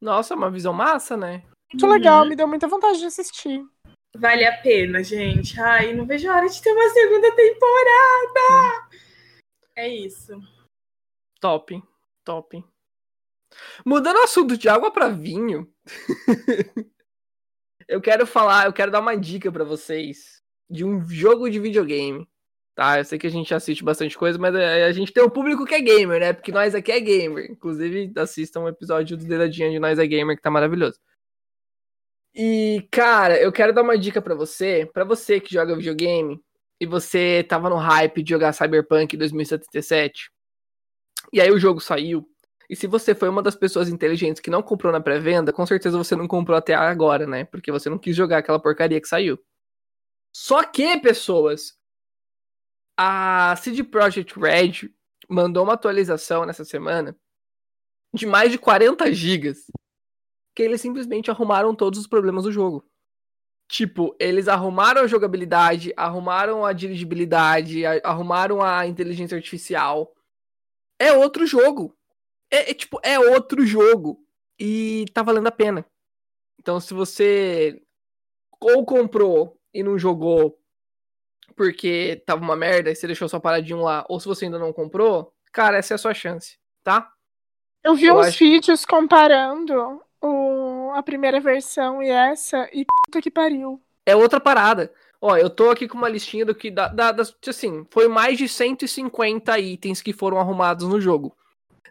Nossa, uma visão massa, né? Muito legal, me deu muita vontade de assistir. Vale a pena, gente. Ai, não vejo a hora de ter uma segunda temporada. É isso. Top, top. Mudando o assunto de água pra vinho, eu quero falar, eu quero dar uma dica pra vocês de um jogo de videogame. Tá, eu sei que a gente assiste bastante coisa, mas é, a gente tem um público que é gamer, né? Porque nós aqui é gamer. Inclusive, assistam um episódio do Dedadinha de Nós é Gamer, que tá maravilhoso. E, cara, eu quero dar uma dica pra você, pra você que joga videogame e você tava no hype de jogar Cyberpunk 2077. E aí o jogo saiu. E se você foi uma das pessoas inteligentes que não comprou na pré-venda, com certeza você não comprou até agora, né? Porque você não quis jogar aquela porcaria que saiu. Só que, pessoas, a CD Projekt Red mandou uma atualização nessa semana de mais de 40 gigas que eles simplesmente arrumaram todos os problemas do jogo. Tipo, eles arrumaram a jogabilidade, arrumaram a dirigibilidade, arrumaram a inteligência artificial. É outro jogo. É, é, tipo, é outro jogo. E tá valendo a pena. Então, se você ou comprou e não jogou porque tava uma merda e você deixou sua paradinho lá, ou se você ainda não comprou, cara, essa é a sua chance, tá? Eu vi Eu uns acho- vídeos comparando a primeira versão e essa, e puta que pariu. é outra parada. Ó, eu tô aqui com uma listinha do que dá, dá, das- assim, foi mais de 150 itens que foram arrumados no jogo.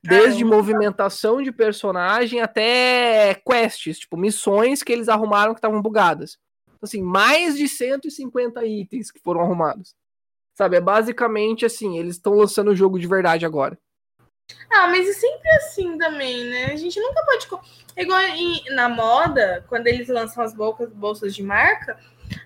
Desde Caramba. movimentação de personagem até quests, tipo, missões que eles arrumaram que estavam bugadas. Assim, mais de 150 itens que foram arrumados. Sabe, é basicamente assim, eles estão lançando o jogo de verdade agora. Ah, mas é sempre assim também, né? A gente nunca pode. É igual em- na moda, quando eles lançam as bolsas, bolsas de marca,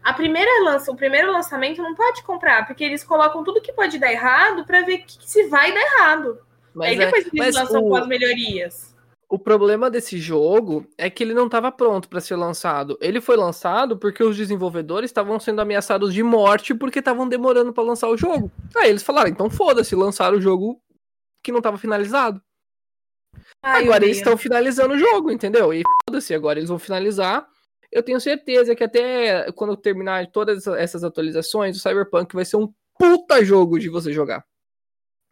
a primeira lança, o primeiro lançamento não pode comprar, porque eles colocam tudo que pode dar errado pra ver que, que se vai dar errado. Mas, Aí é- depois eles lançam o- com as melhorias. O problema desse jogo é que ele não estava pronto para ser lançado. Ele foi lançado porque os desenvolvedores estavam sendo ameaçados de morte porque estavam demorando para lançar o jogo. Aí eles falaram, então foda-se, lançaram o jogo que não estava finalizado. Ai, agora eu eles estão finalizando o jogo, entendeu? E foda-se, agora eles vão finalizar. Eu tenho certeza que até quando terminar todas essas atualizações, o Cyberpunk vai ser um puta jogo de você jogar.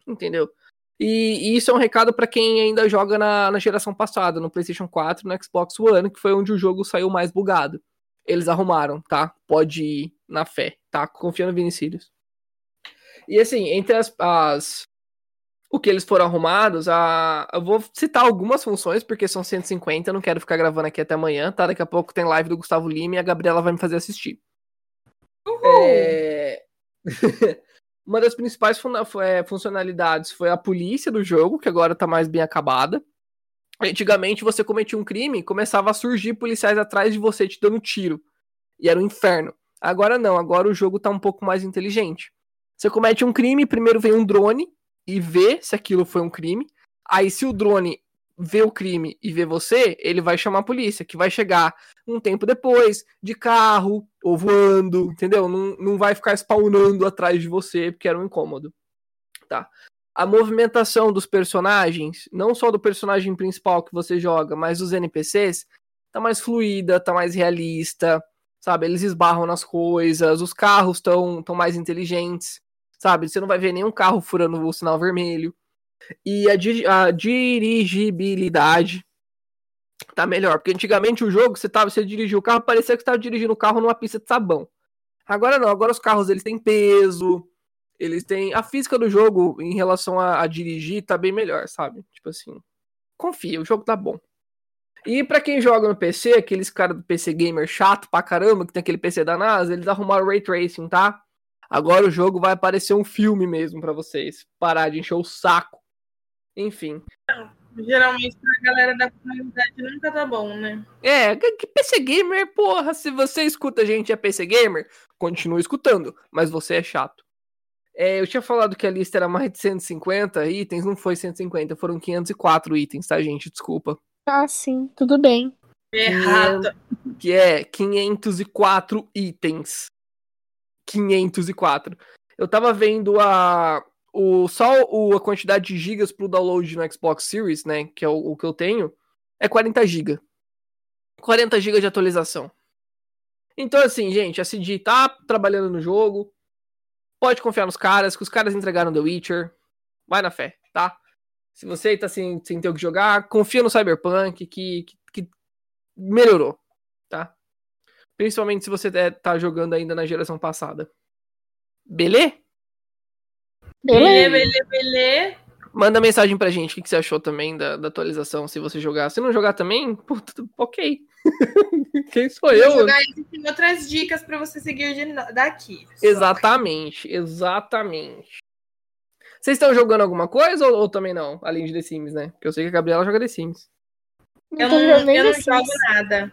Entendeu? E, e isso é um recado pra quem ainda joga na, na geração passada, no PlayStation 4, no Xbox One, que foi onde o jogo saiu mais bugado. Eles arrumaram, tá? Pode ir na fé, tá? Confia no Vinicius. E assim, entre as, as- o que eles foram arrumados, a... eu vou citar algumas funções, porque são 150, eu não quero ficar gravando aqui até amanhã, tá? Daqui a pouco tem live do Gustavo Lima e a Gabriela vai me fazer assistir. É... Uma das principais funa- é, funcionalidades foi a polícia do jogo, que agora tá mais bem acabada. Antigamente, você cometia um crime, começava a surgir policiais atrás de você te dando tiro. E era um inferno. Agora não, agora o jogo tá um pouco mais inteligente. Você comete um crime, primeiro vem um drone e vê se aquilo foi um crime. Aí, se o drone vê o crime e vê você, ele vai chamar a polícia, que vai chegar um tempo depois, de carro ou voando, entendeu? Não, não vai ficar spawnando atrás de você, porque era um incômodo. Tá. A movimentação dos personagens, não só do personagem principal que você joga, mas dos NPCs, tá mais fluida, tá mais realista, sabe? Eles esbarram nas coisas, os carros estão tão mais inteligentes, sabe? Você não vai ver nenhum carro furando o sinal vermelho. E a, di- a dirigibilidade tá melhor, porque antigamente o jogo, você, tava, você dirigia o carro, parecia que você tava dirigindo o carro numa pista de sabão. Agora não, agora os carros eles têm peso, eles têm. A física do jogo em relação a, a dirigir tá bem melhor, sabe? Tipo assim. Confia, o jogo tá bom. E pra quem joga no PC, aqueles caras do PC gamer chato pra caramba, que tem aquele PC da NASA, eles arrumaram o Ray Tracing, tá? Agora o jogo vai parecer um filme mesmo pra vocês. Parar de encher o saco. Enfim. Geralmente pra galera da comunidade nunca tá bom, né? É, que PC gamer, porra, se você escuta a gente é PC gamer, continua escutando, mas você é chato. É, eu tinha falado que a lista era mais de 150 itens, não foi 150, foram 504 itens, tá, gente? Desculpa. Ah, sim, tudo bem. Errado. Que é 504 itens. 504. Eu tava vendo a o só o, a quantidade de gigas pro download no Xbox Series, né, que é o, o que eu tenho, é 40 GB. 40 GB de atualização. Então assim, gente, a CD tá trabalhando no jogo. Pode confiar nos caras, que os caras entregaram The Witcher. Vai na fé, tá? Se você tá sem, sem ter o que jogar, confia no Cyberpunk, que, que, que melhorou? Principalmente se você é- tá jogando ainda na geração passada. Beleza? Belê, belê, belê. Manda mensagem pra gente o que, que você achou também da, da atualização, se você jogar. Se não jogar também, pô, tudo- ok. Quem sou Vou eu? jogar tem outras dicas pra você seguir daqui. Exatamente, exatamente. Vocês estão jogando alguma coisa ou, ou também não? Além de The Sims, né? Porque eu sei que a Gabriela joga The Sims. Eu tô não, eu não jogo nada.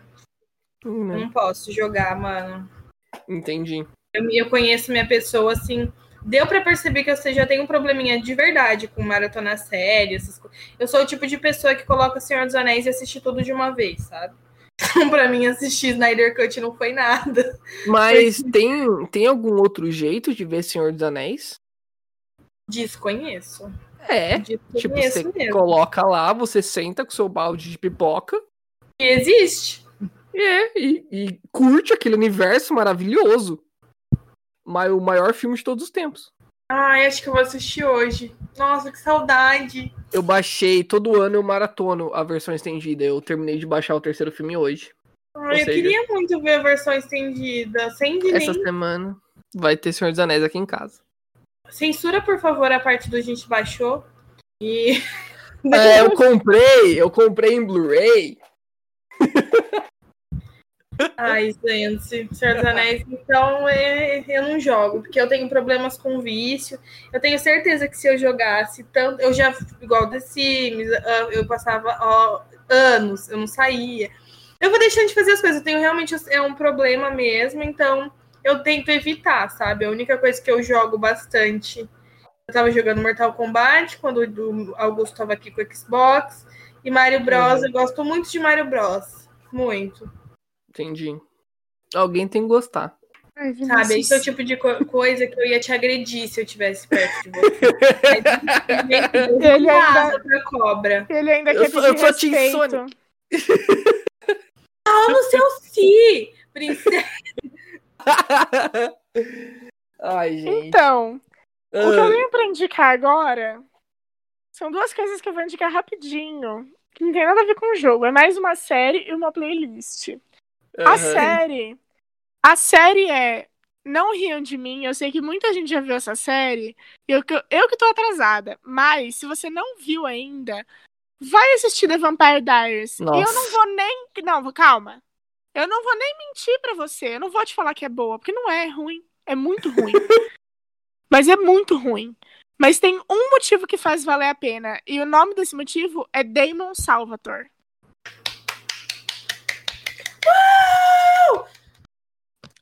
Hum, Eu né? não posso jogar, mano. Entendi. Eu, eu conheço minha pessoa, assim. Deu pra perceber que você já tem um probleminha de verdade com maratona série, essas coisas. Eu sou o tipo de pessoa que coloca Senhor dos Anéis e assiste tudo de uma vez, sabe? Então, pra mim, assistir Snyder Cut não foi nada. Mas tem, tem algum outro jeito de ver Senhor dos Anéis? Desconheço. É. Tipo, Desconheço você mesmo. coloca lá, você senta com seu balde de pipoca E existe. É, e, e curte aquele universo maravilhoso. Mas o maior filme de todos os tempos. Ai, acho que eu vou assistir hoje. Nossa, que saudade. Eu baixei, todo ano eu maratono a versão estendida. Eu terminei de baixar o terceiro filme hoje. Ai, eu seja- queria muito ver a versão estendida. Sem de Essa nem... semana vai ter Senhor dos Anéis aqui em casa. Censura, por favor, a parte do gente baixou. E. É, eu comprei, eu comprei em Blu-ray. Ai, gente, Senhor dos Anéis, então é, eu não jogo, porque eu tenho problemas com vício. Eu tenho certeza que se eu jogasse tanto. Eu já, igual The Sims, ah, eu passava ó, anos, eu não saía. Eu vou deixando de fazer as coisas, eu tenho realmente é um problema mesmo, então eu tento evitar, sabe? A única coisa que eu jogo bastante. Eu tava jogando Mortal Kombat quando o Augusto tava aqui com o Xbox. E Mario Bros, Uhum. eu gosto muito de Mario Bros. Muito. Entendi. Alguém tem que gostar. Ai, Sabe? Esse é o tipo de co- coisa que eu ia te agredir se eu tivesse perto de você. Ele não ainda- asa pra cobra. Ele ainda Eu quer pedir eu Team respeito. Sonic. Pau no seu si, princesa. Ai, gente. Então, o que eu Ah, tenho pra indicar agora são duas coisas que eu vou indicar rapidinho. Que não tem nada a ver com o jogo. É mais uma série e uma playlist. A aham. série. A série é. Não riam de mim, eu sei que muita gente já viu essa série. Eu, que- eu que tô atrasada. Mas, se você não viu ainda, vai assistir The Vampire Diaries. E eu não vou nem. Não, calma. Eu não vou nem mentir pra você. Eu não vou te falar que é boa, porque não é, é ruim. É muito ruim. Mas é muito ruim. Mas tem um motivo que faz valer a pena. E o nome desse motivo é Damon Salvatore.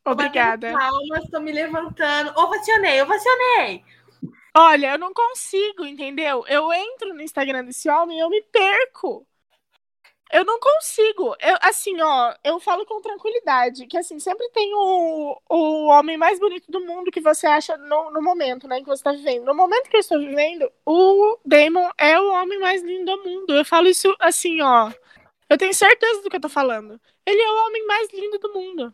Obrigada. Palmas, tô me levantando. Ovacionei, ovacionei. Olha, eu não consigo, entendeu? Eu entro no Instagram desse homem e eu me perco. Eu não consigo. Eu, assim, ó, eu falo com tranquilidade que, assim, sempre tem o, o homem mais bonito do mundo que você acha no, no momento, né, que você tá vivendo. No momento que eu estou vivendo, o Damon é o homem mais lindo do mundo. Eu falo isso, assim, ó. Eu tenho certeza do que eu tô falando. Ele é o homem mais lindo do mundo.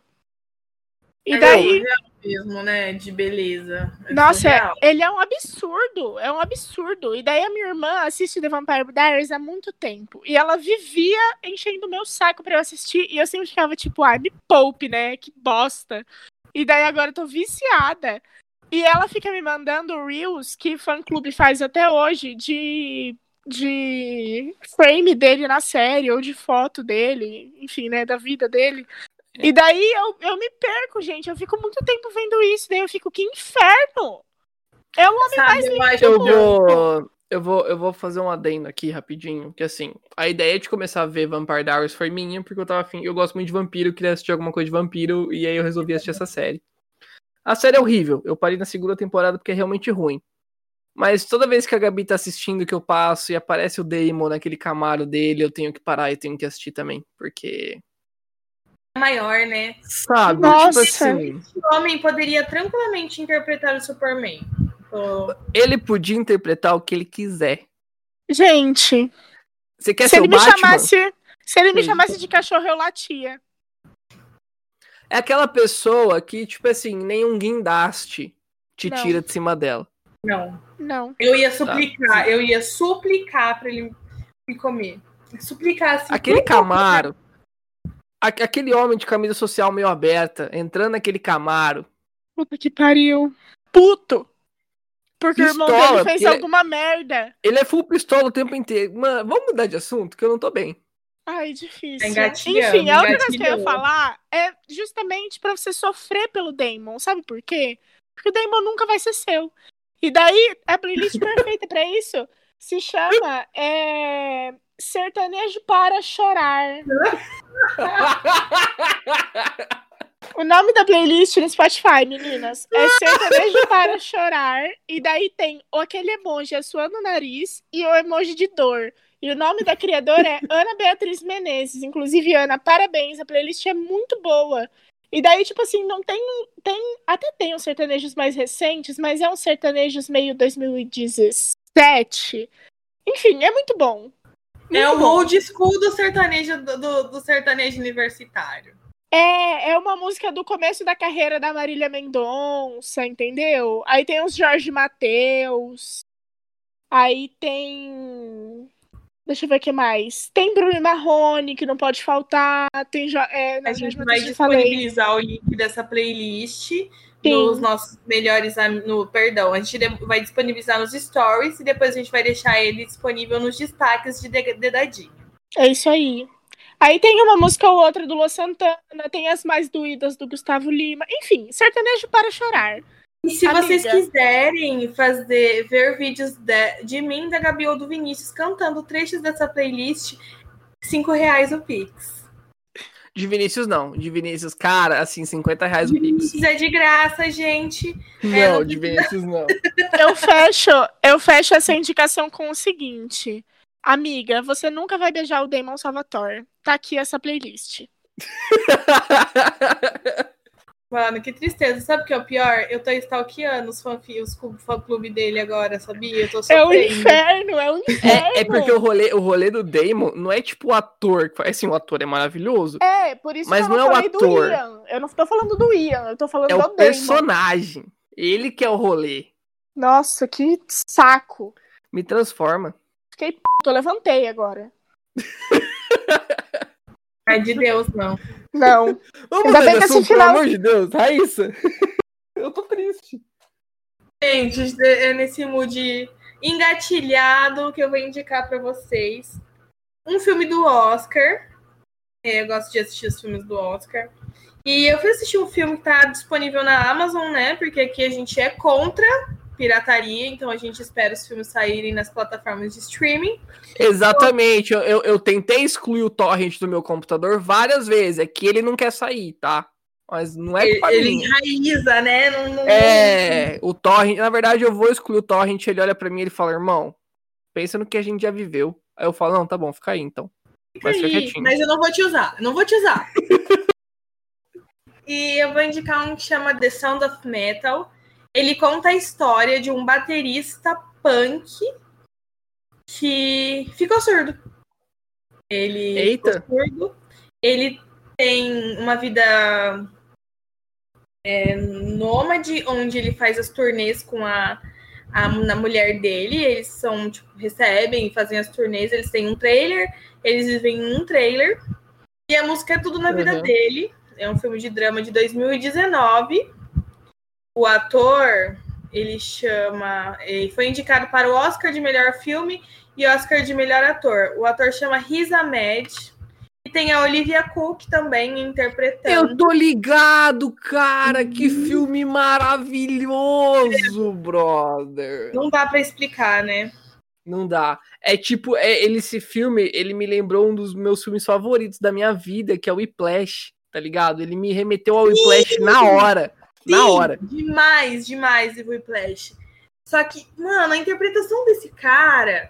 E É daí. mesmo, né? De beleza. É Nossa, surreal. ele é um absurdo, é um absurdo. E daí a minha irmã assiste The Vampire Diaries há muito tempo. E ela vivia enchendo o meu saco pra eu assistir. E eu sempre ficava tipo, ai, me poupe, né? Que bosta. E daí agora eu tô viciada. E ela fica me mandando reels que fã clube faz até hoje de, de frame dele na série, ou de foto dele, enfim, né, da vida dele. E daí eu, eu me perco, gente. Eu fico muito tempo vendo isso. Daí eu fico, que inferno! É o homem mais Sabe, eu lindo do Eu vou, eu vou, eu vou fazer um adendo aqui rapidinho, que assim, a ideia de começar a ver Vampire Diaries foi minha, porque eu tava afim, eu gosto muito de vampiro, queria assistir alguma coisa de vampiro, e aí eu resolvi assistir essa série. A série é horrível, eu parei na segunda temporada porque é realmente ruim. Mas toda vez que a Gabi tá assistindo que eu passo e aparece o Damon naquele camaro dele, eu tenho que parar e tenho que assistir também, porque maior, né? sabe, Nossa. tipo assim, Esse homem poderia tranquilamente interpretar o Superman. Então, ele podia interpretar o que ele quiser. Gente, Você quer se ser ele o me Batman? chamasse. Se ele me chamasse de cachorro, eu latia. É aquela pessoa que, tipo assim, nenhum guindaste te Não. tira de cima dela. não. Não. Eu ia suplicar, eu ia suplicar pra ele me comer. Suplicar assim. Aquele. Camaro, aquele homem de camisa social meio aberta, entrando naquele Camaro. Puta que pariu. Puto. Porque o irmão Pistola, dele fez ele- alguma merda. Ele é full pistola o tempo inteiro. Mano, vamos mudar de assunto, que eu não tô bem. Ai, difícil. Engatilhando, Enfim, a outra coisa que eu ia falar é justamente pra você sofrer pelo Damon. Sabe por quê? Porque o Damon nunca vai ser seu. E daí, a playlist perfeita pra isso se chama é, Sertanejo para Chorar. O nome da playlist no Spotify, meninas, é Sertanejo para Chorar. E daí tem aquele emoji assoando o nariz e o emoji de dor. E o nome da criadora é Ana Beatriz Menezes. Inclusive, Ana, parabéns. A playlist é muito boa. E daí, tipo assim, não tem. tem até tem uns sertanejos mais recentes, mas é uns sertanejos meio 2017. Enfim, é muito bom. É o old school do sertanejo do, do- sertanejo universitário. É, é uma música do começo da carreira da Marília Mendonça, entendeu? Aí tem os Jorge Mateus. Aí tem. Deixa eu ver o que mais. Tem Bruno Marrone, que não pode faltar. Tem. Jo... É, A gente vai eu falei. disponibilizar o link dessa playlist nos nossos melhores no perdão, a gente vai disponibilizar nos stories e depois a gente vai deixar ele disponível nos destaques de de- dedadinho. É isso aí. Aí tem uma música ou outra do Luan Santana, tem as mais doídas do Gustavo Lima. Enfim, sertanejo para chorar. E se Amiga. vocês quiserem fazer ver vídeos de, de mim, da Gabi ou do Vinícius cantando trechos dessa playlist, cinco reais o Pix. De Vinícius, não. De Vinícius, cara, assim, 50 reais o Pix. Vinícius é de graça, gente. É, Não, não de Vinícius, não. Eu fecho, eu fecho essa indicação com o seguinte. Amiga, você nunca vai beijar o Damon Salvatore. Tá aqui essa playlist. Mano, que tristeza. Sabe o que é o pior? Eu tô stalkeando os fã, os cu- fã-clube dele agora, sabia? Eu tô É o sofrendo. inferno, é o inferno. É, é porque o rolê, o rolê do Damon não é tipo o ator. que faz- Assim, o ator é maravilhoso. É, por isso Mas que eu não não é o falei do ator. Ian. Eu não tô falando do Ian, eu tô falando É do o Damon. personagem. Ele que é o rolê. Nossa, que saco. Me transforma. Fiquei p... eu levantei agora. Ai, de Deus, não. Não. Vamos Ainda bem que assunto, final- pelo amor de Deus. Raíssa. Eu tô triste. Gente, é nesse mood engatilhado que eu vou indicar pra vocês um filme do Oscar. É, eu gosto de assistir os filmes do Oscar. E eu fui assistir um filme que tá disponível na Amazon, né? Porque aqui a gente é contra pirataria, então a gente espera os filmes saírem nas plataformas de streaming. Exatamente. Eu, eu, eu tentei excluir o torrent do meu computador várias vezes. É que ele não quer sair, tá? Mas não é Ele, ele enraiza, né? Não, não- É, o torrent. Na verdade, eu vou excluir o torrent. Ele olha pra mim e ele fala: irmão, pensa no que a gente já viveu. Aí eu falo: não, tá bom, fica aí então. Mas fica aí, quietinho. mas eu não vou te usar, não vou te usar. e eu vou indicar um que chama The Sound of Metal. Ele conta a história de um baterista punk que ficou surdo. Ele Eita. ficou surdo. Ele tem uma vida é, nômade, onde ele faz as turnês com a, a, a mulher dele. Eles são, tipo, recebem fazem as turnês. Eles têm um trailer, eles vivem em um trailer. E a música é tudo na vida Uhum. dele. É um filme de drama de 2019. O ator, ele chama. Ele foi indicado para o Oscar de melhor filme e Oscar de melhor ator. O ator chama Riz Ahmed. E tem a Olivia Cook também interpretando. Eu tô ligado, cara. Que filme maravilhoso, brother. Não dá pra explicar, né? Não dá. É tipo, é, ele, esse filme, ele me lembrou um dos meus filmes favoritos da minha vida, que é o Whiplash, tá ligado? Ele me remeteu ao Whiplash na hora. Na Sim, hora. Demais, demais, The Whiplash. Só que, mano, a interpretação desse cara.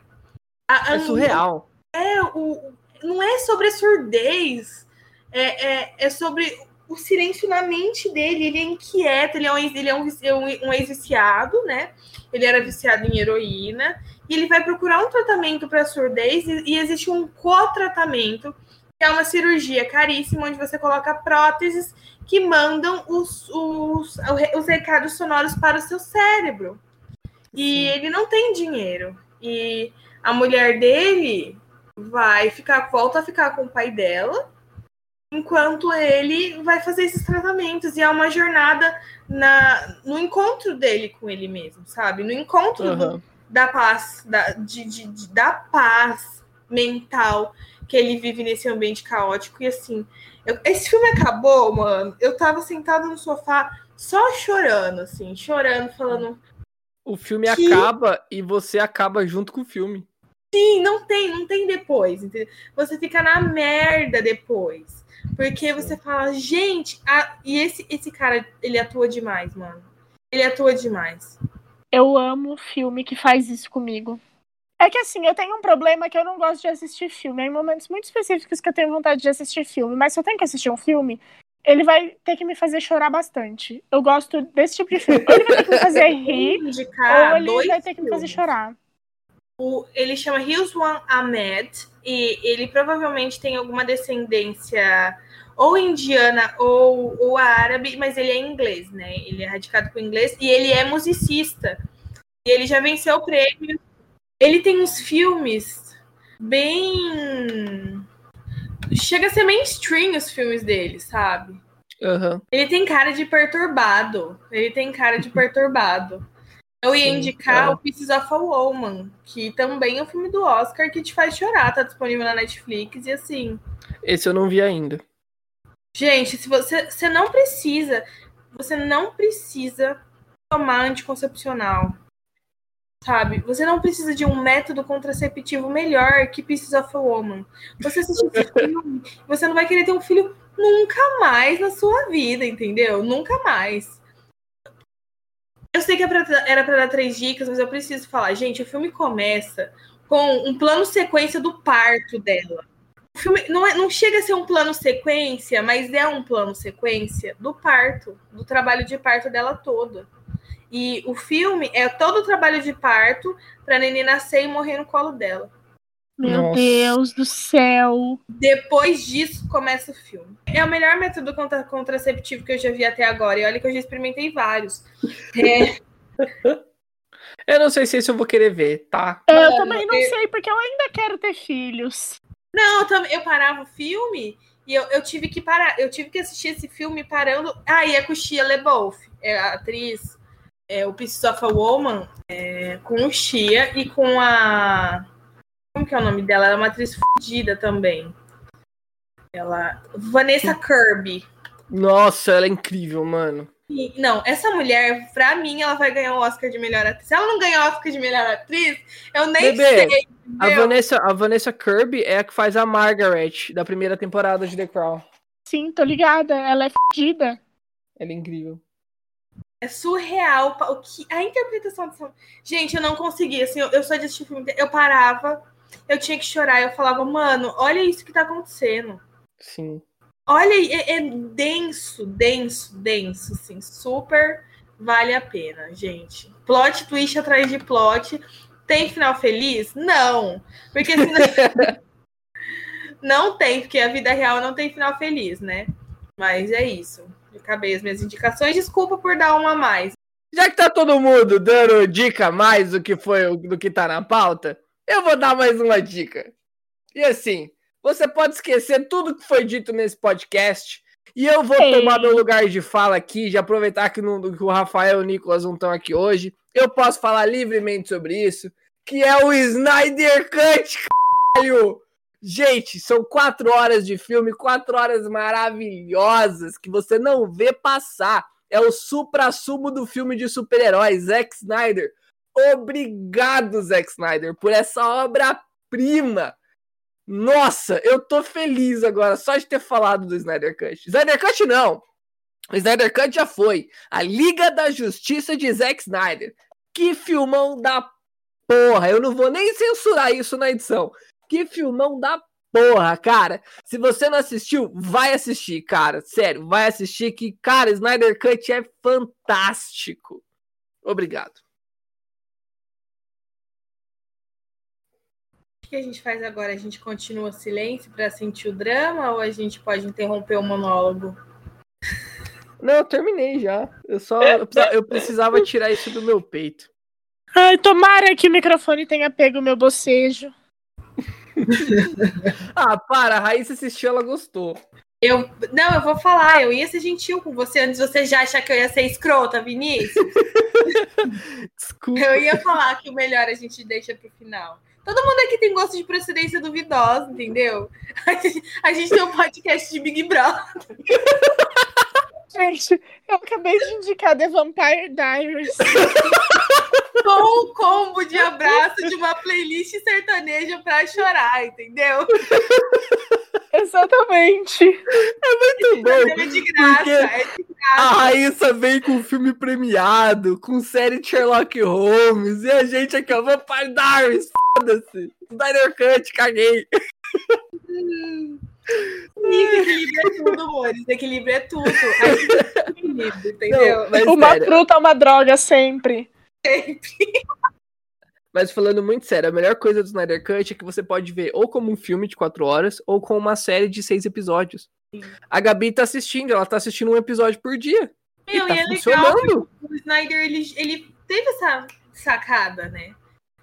a- a- É surreal. É, o, não é sobre a surdez, é, é, é sobre o silêncio na mente dele. Ele é inquieto, ele é um, ele é um, vici- um, um ex-viciado, né? Ele era viciado em heroína. E ele vai procurar um tratamento para surdez e, e existe um co-tratamento, é uma cirurgia caríssima, onde você coloca próteses que mandam os, os, os recados sonoros para o seu cérebro. E ele não tem dinheiro. E a mulher dele vai ficar, volta a ficar com o pai dela, enquanto ele vai fazer esses tratamentos. E é uma jornada na, no encontro dele com ele mesmo, sabe? No encontro do- Aham. da paz, da, de, de- de- da paz mental que ele vive nesse ambiente caótico. E assim, eu- esse filme acabou, mano. Eu tava sentada no sofá só chorando, assim, chorando, falando. O filme Que- acaba e você acaba junto com o filme. Sim, não tem, não tem depois. entendeu? Você fica na merda depois. Porque você fala, gente, a- e esse, esse cara, ele atua demais, mano. Ele atua demais. Eu amo filme que faz isso comigo. É que assim, eu tenho um problema que eu não gosto de assistir filme. É em momentos muito específicos que eu tenho vontade de assistir filme. Mas se eu tenho que assistir um filme, ele vai ter que me fazer chorar bastante. Eu gosto desse tipo de filme. Ou ele vai ter que me fazer rir, ou ele vai ter que me fazer chorar. O- ele chama Hilswan Ahmed e ele provavelmente tem alguma descendência ou indiana ou, ou árabe, mas ele é inglês, né? Ele é radicado com inglês e ele é musicista. E ele já venceu o prêmio. Ele tem uns filmes bem. Chega a ser mainstream os filmes dele, sabe? Aham. Ele tem cara de perturbado. Ele tem cara de perturbado. Eu ia Sim, indicar é. o Pieces of a Woman, que também é um filme do Oscar que te faz chorar, tá disponível na Netflix e assim. Esse eu não vi ainda. Gente, se você, você não precisa, você não precisa tomar anticoncepcional. Sabe? Você não precisa de um método contraceptivo melhor que Pieces of a Woman. Você assiste filme, você não vai querer ter um filho nunca mais na sua vida, entendeu? Nunca mais. Eu sei que é era pra dar três dicas, mas eu preciso falar. Gente, o filme começa com um plano sequência do parto dela. O filme não, é, não chega a ser um plano sequência, mas é um plano sequência do parto, do trabalho de parto dela toda. E o filme é todo o trabalho de parto para a neném nascer e morrer no colo dela. Meu Nossa. Deus do céu. Depois disso começa o filme. É o melhor método contra contraceptivo que eu já vi até agora. E olha que eu já experimentei vários. É, Eu não sei se esse eu vou querer ver, tá? Eu Mano, também não eu- sei, porque eu ainda quero ter filhos. Não, eu, também, eu parava o filme e eu, eu tive que parar. Eu tive que assistir esse filme parando. Ah, e é com Shia LaBeouf, é a atriz, é, o Pieces of a Woman, é, com o Shia e com a. Como que é o nome dela? Ela é uma atriz fodida também. Ela. Vanessa Kirby. Nossa, ela é incrível, mano. E- não, essa mulher, pra mim, ela vai ganhar o Oscar de melhor atriz. Se ela não ganhar o Oscar de melhor atriz, eu nem Bebê, sei. A? Vanessa, a Vanessa Kirby é a que faz a Margaret da primeira temporada de The Crown. Sim, tô ligada. Ela é fodida. Ela é incrível. É surreal o que a interpretação dessa. Gente, eu não conseguia. Assim, eu, eu só de assistir o filme. Eu parava, eu tinha que chorar. Eu falava, mano, olha isso que tá acontecendo. Sim. Olha, é, é denso, denso, denso, assim, super vale a pena, gente. Plot twist atrás de plot. Tem final feliz? Não. Porque senão... não tem, porque a vida real não tem final feliz, né? Mas é isso. Acabei as minhas indicações. Desculpa por dar uma a mais. Já que tá todo mundo dando dica a mais do que foi do que tá na pauta, eu vou dar mais uma dica. E assim, você pode esquecer tudo que foi dito nesse podcast. E eu vou Ei. tomar meu lugar de fala aqui, de aproveitar que, não- que o Rafael e o Nicolas não estão aqui hoje. Eu posso falar livremente sobre isso, que é o Snyder Cut, caralho! Gente, são quatro horas de filme, quatro horas maravilhosas que você não vê passar. É o supra-sumo do filme de super-heróis, Zack Snyder. Obrigado, Zack Snyder, por essa obra-prima. Nossa, eu tô feliz agora só de ter falado do Snyder Cut. Snyder Cut não. O Snyder Cut já foi. A Liga da Justiça de Zack Snyder. Que filmão da porra. Eu não vou nem censurar isso na edição. Que filmão da porra, cara. Se você não assistiu, vai assistir, cara. Sério, vai assistir que, cara, Snyder Cut é fantástico. Obrigado. O que a gente faz agora? A gente continua silêncio para sentir o drama ou a gente pode interromper o monólogo? Não, eu terminei já. Eu só eu precisava, eu precisava tirar isso do meu peito. Ai, tomara que o microfone tenha pego o meu bocejo. Ah, para, a Raíssa assistiu, ela gostou. Eu, não, eu vou falar, eu ia ser gentil com você antes de você já achar que eu ia ser escrota, Vinícius. Desculpa. Eu ia falar que o melhor a gente deixa pro final. Todo mundo aqui tem gosto de procedência duvidosa, entendeu? A gente, a gente tem um podcast de Big Brother. Gente, eu acabei de indicar The Vampire Diaries. Com um combo de abraço de uma playlist sertaneja pra chorar, entendeu? Exatamente. Muito bom. É de graça, porque- é de A Raíssa vem com filme premiado, com série de Sherlock Holmes, e a gente aqui, ó, Vampire Diaries, foda-se. Snyder Cut, caguei. Desequilíbrio é tudo, amor. Desequilíbrio é tudo. A gente tem equilíbrio, entendeu? Não, mas Uma sério, fruta é uma droga sempre. Mas falando muito sério, a melhor coisa do Snyder Cut é que você pode ver ou como um filme de quatro horas, ou com uma série de seis episódios. A Gabi tá assistindo, ela tá assistindo um episódio por dia. Meu, tá e é funcionando. o Snyder, ele, ele teve essa sacada, né?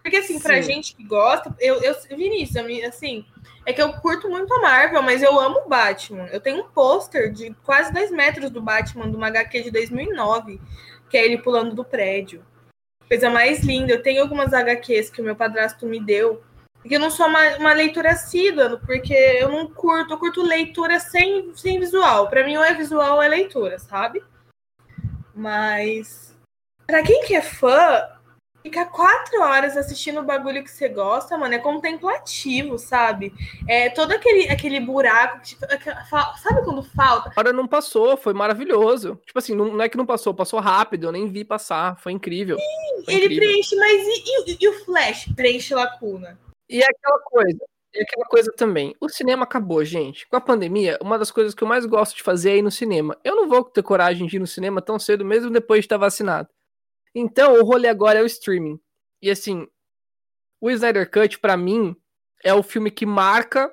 Porque, assim, pra Sim. gente que gosta, eu, eu Vinícius, assim, é que eu curto muito a Marvel, mas eu amo o Batman. Eu tenho um pôster de quase dois metros do Batman, de uma HQ de 2009, que é ele pulando do prédio. Coisa mais linda. Eu tenho algumas HQs que o meu padrasto me deu, que eu não sou uma, uma leitura assídua, porque eu não curto, eu curto leitura sem, sem visual. Pra mim, ou é visual ou é leitura, sabe? Mas pra quem que é fã, ficar quatro horas assistindo o bagulho que você gosta, mano, é contemplativo, sabe? É todo aquele, aquele buraco. tipo, aquela- fa- sabe quando falta? A hora não passou, foi maravilhoso. Tipo assim, não, não é que não passou, passou rápido, eu nem vi passar, foi incrível. Foi Ele incrível. preenche, mas e, e- e o Flash preenche lacuna? E é aquela coisa, e aquela coisa também. O cinema acabou, gente. Com a pandemia, uma das coisas que eu mais gosto de fazer é ir no cinema. Eu não vou ter coragem de ir no cinema tão cedo, mesmo depois de estar vacinado. Então, o rolê agora é o streaming. E assim, o Snyder Cut, pra mim, é o filme que marca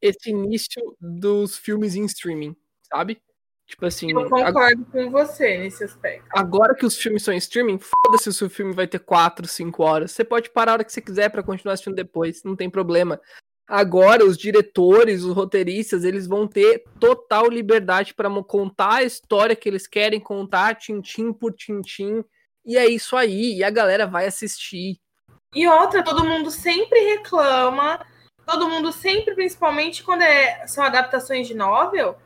esse início dos filmes em streaming, sabe? Tipo assim. Eu concordo com você nesse aspecto. Agora que os filmes são em streaming, foda-se se o seu filme vai ter 4, 5 horas. Você pode parar a hora que você quiser para continuar assistindo depois, não tem problema. Agora, os diretores, os roteiristas, eles vão ter total liberdade para contar a história que eles querem contar, tintim por tintim. E é isso aí, e a galera vai assistir. E outra, todo mundo sempre reclama, todo mundo sempre, principalmente quando é, são adaptações de novel,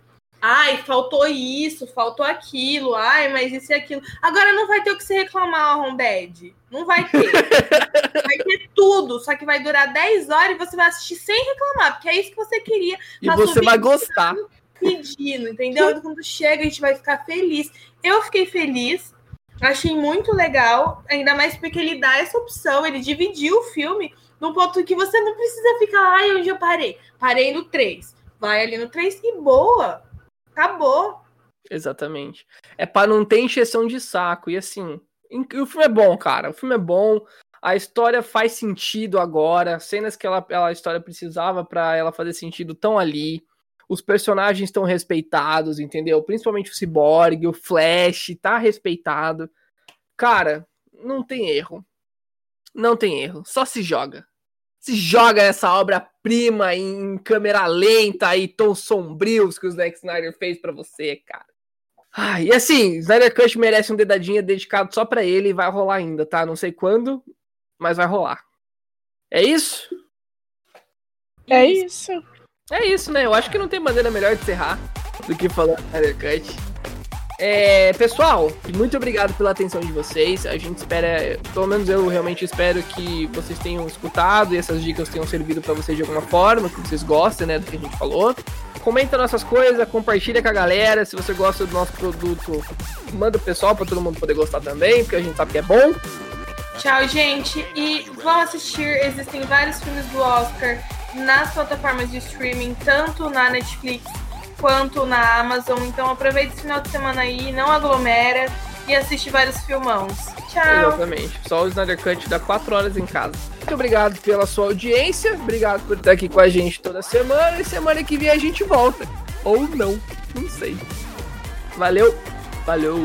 Ai, faltou isso, faltou aquilo. Ai, mas isso e aquilo. Agora não vai ter o que se reclamar, Rombed. Não vai ter. vai ter tudo, só que vai durar 10 horas e você vai assistir sem reclamar, porque é isso que você queria. E você vai gostar. Pedindo, entendeu? Quando chega, a gente vai ficar feliz. Eu fiquei feliz, achei muito legal, ainda mais porque ele dá essa opção, ele dividiu o filme num ponto que você não precisa ficar, ai, onde eu parei? Parei no 3. Vai ali no 3 e boa Acabou. Exatamente. É para não ter encheção de saco. E assim, o filme é bom, cara. O filme é bom. A história faz sentido agora. Cenas que ela, ela a história precisava para ela fazer sentido estão ali. Os personagens estão respeitados, entendeu? Principalmente o Cyborg, o Flash, tá respeitado. Cara, não tem erro. Não tem erro. Só se joga se joga essa obra-prima em câmera lenta e tons sombrios que o Zack Snyder fez para você, cara. Ah, e assim, Snyder Cut merece um dedadinho dedicado só para ele e vai rolar ainda, tá? Não sei quando, mas vai rolar. É isso? É isso. É isso, né? Eu acho que não tem maneira melhor de encerrar do que falar Cut. É, pessoal, muito obrigado pela atenção de vocês. A gente espera, pelo menos eu realmente espero que vocês tenham escutado e essas dicas tenham servido para vocês de alguma forma, que vocês gostem, né, do que a gente falou. Comenta nossas coisas, compartilha com a galera. Se você gosta do nosso produto, manda o pessoal para todo mundo poder gostar também, porque a gente sabe que é bom. Tchau, gente. E vão assistir, existem vários filmes do Oscar nas plataformas de streaming, tanto na Netflix quanto na Amazon. Então aproveite esse final de semana aí, não aglomera e assiste vários filmãos. Tchau. Exatamente. Só o Snyder Cut dá 4 horas em casa. Muito obrigado pela sua audiência. Obrigado por estar aqui com a gente toda semana. E semana que vem a gente volta. Ou não. Não sei. Valeu. Valeu.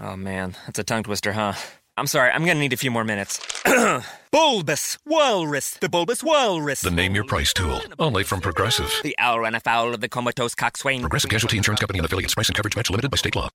Oh man, that's a tongue twister, huh? I'm sorry, I'm gonna need a few more minutes. bulbous Walrus, the Bulbous Walrus. The name your price tool, only from Progressive. The owl ran afoul of the comatose coxswain. Progressive Casualty Insurance Company and affiliates. Price and coverage match limited by state law.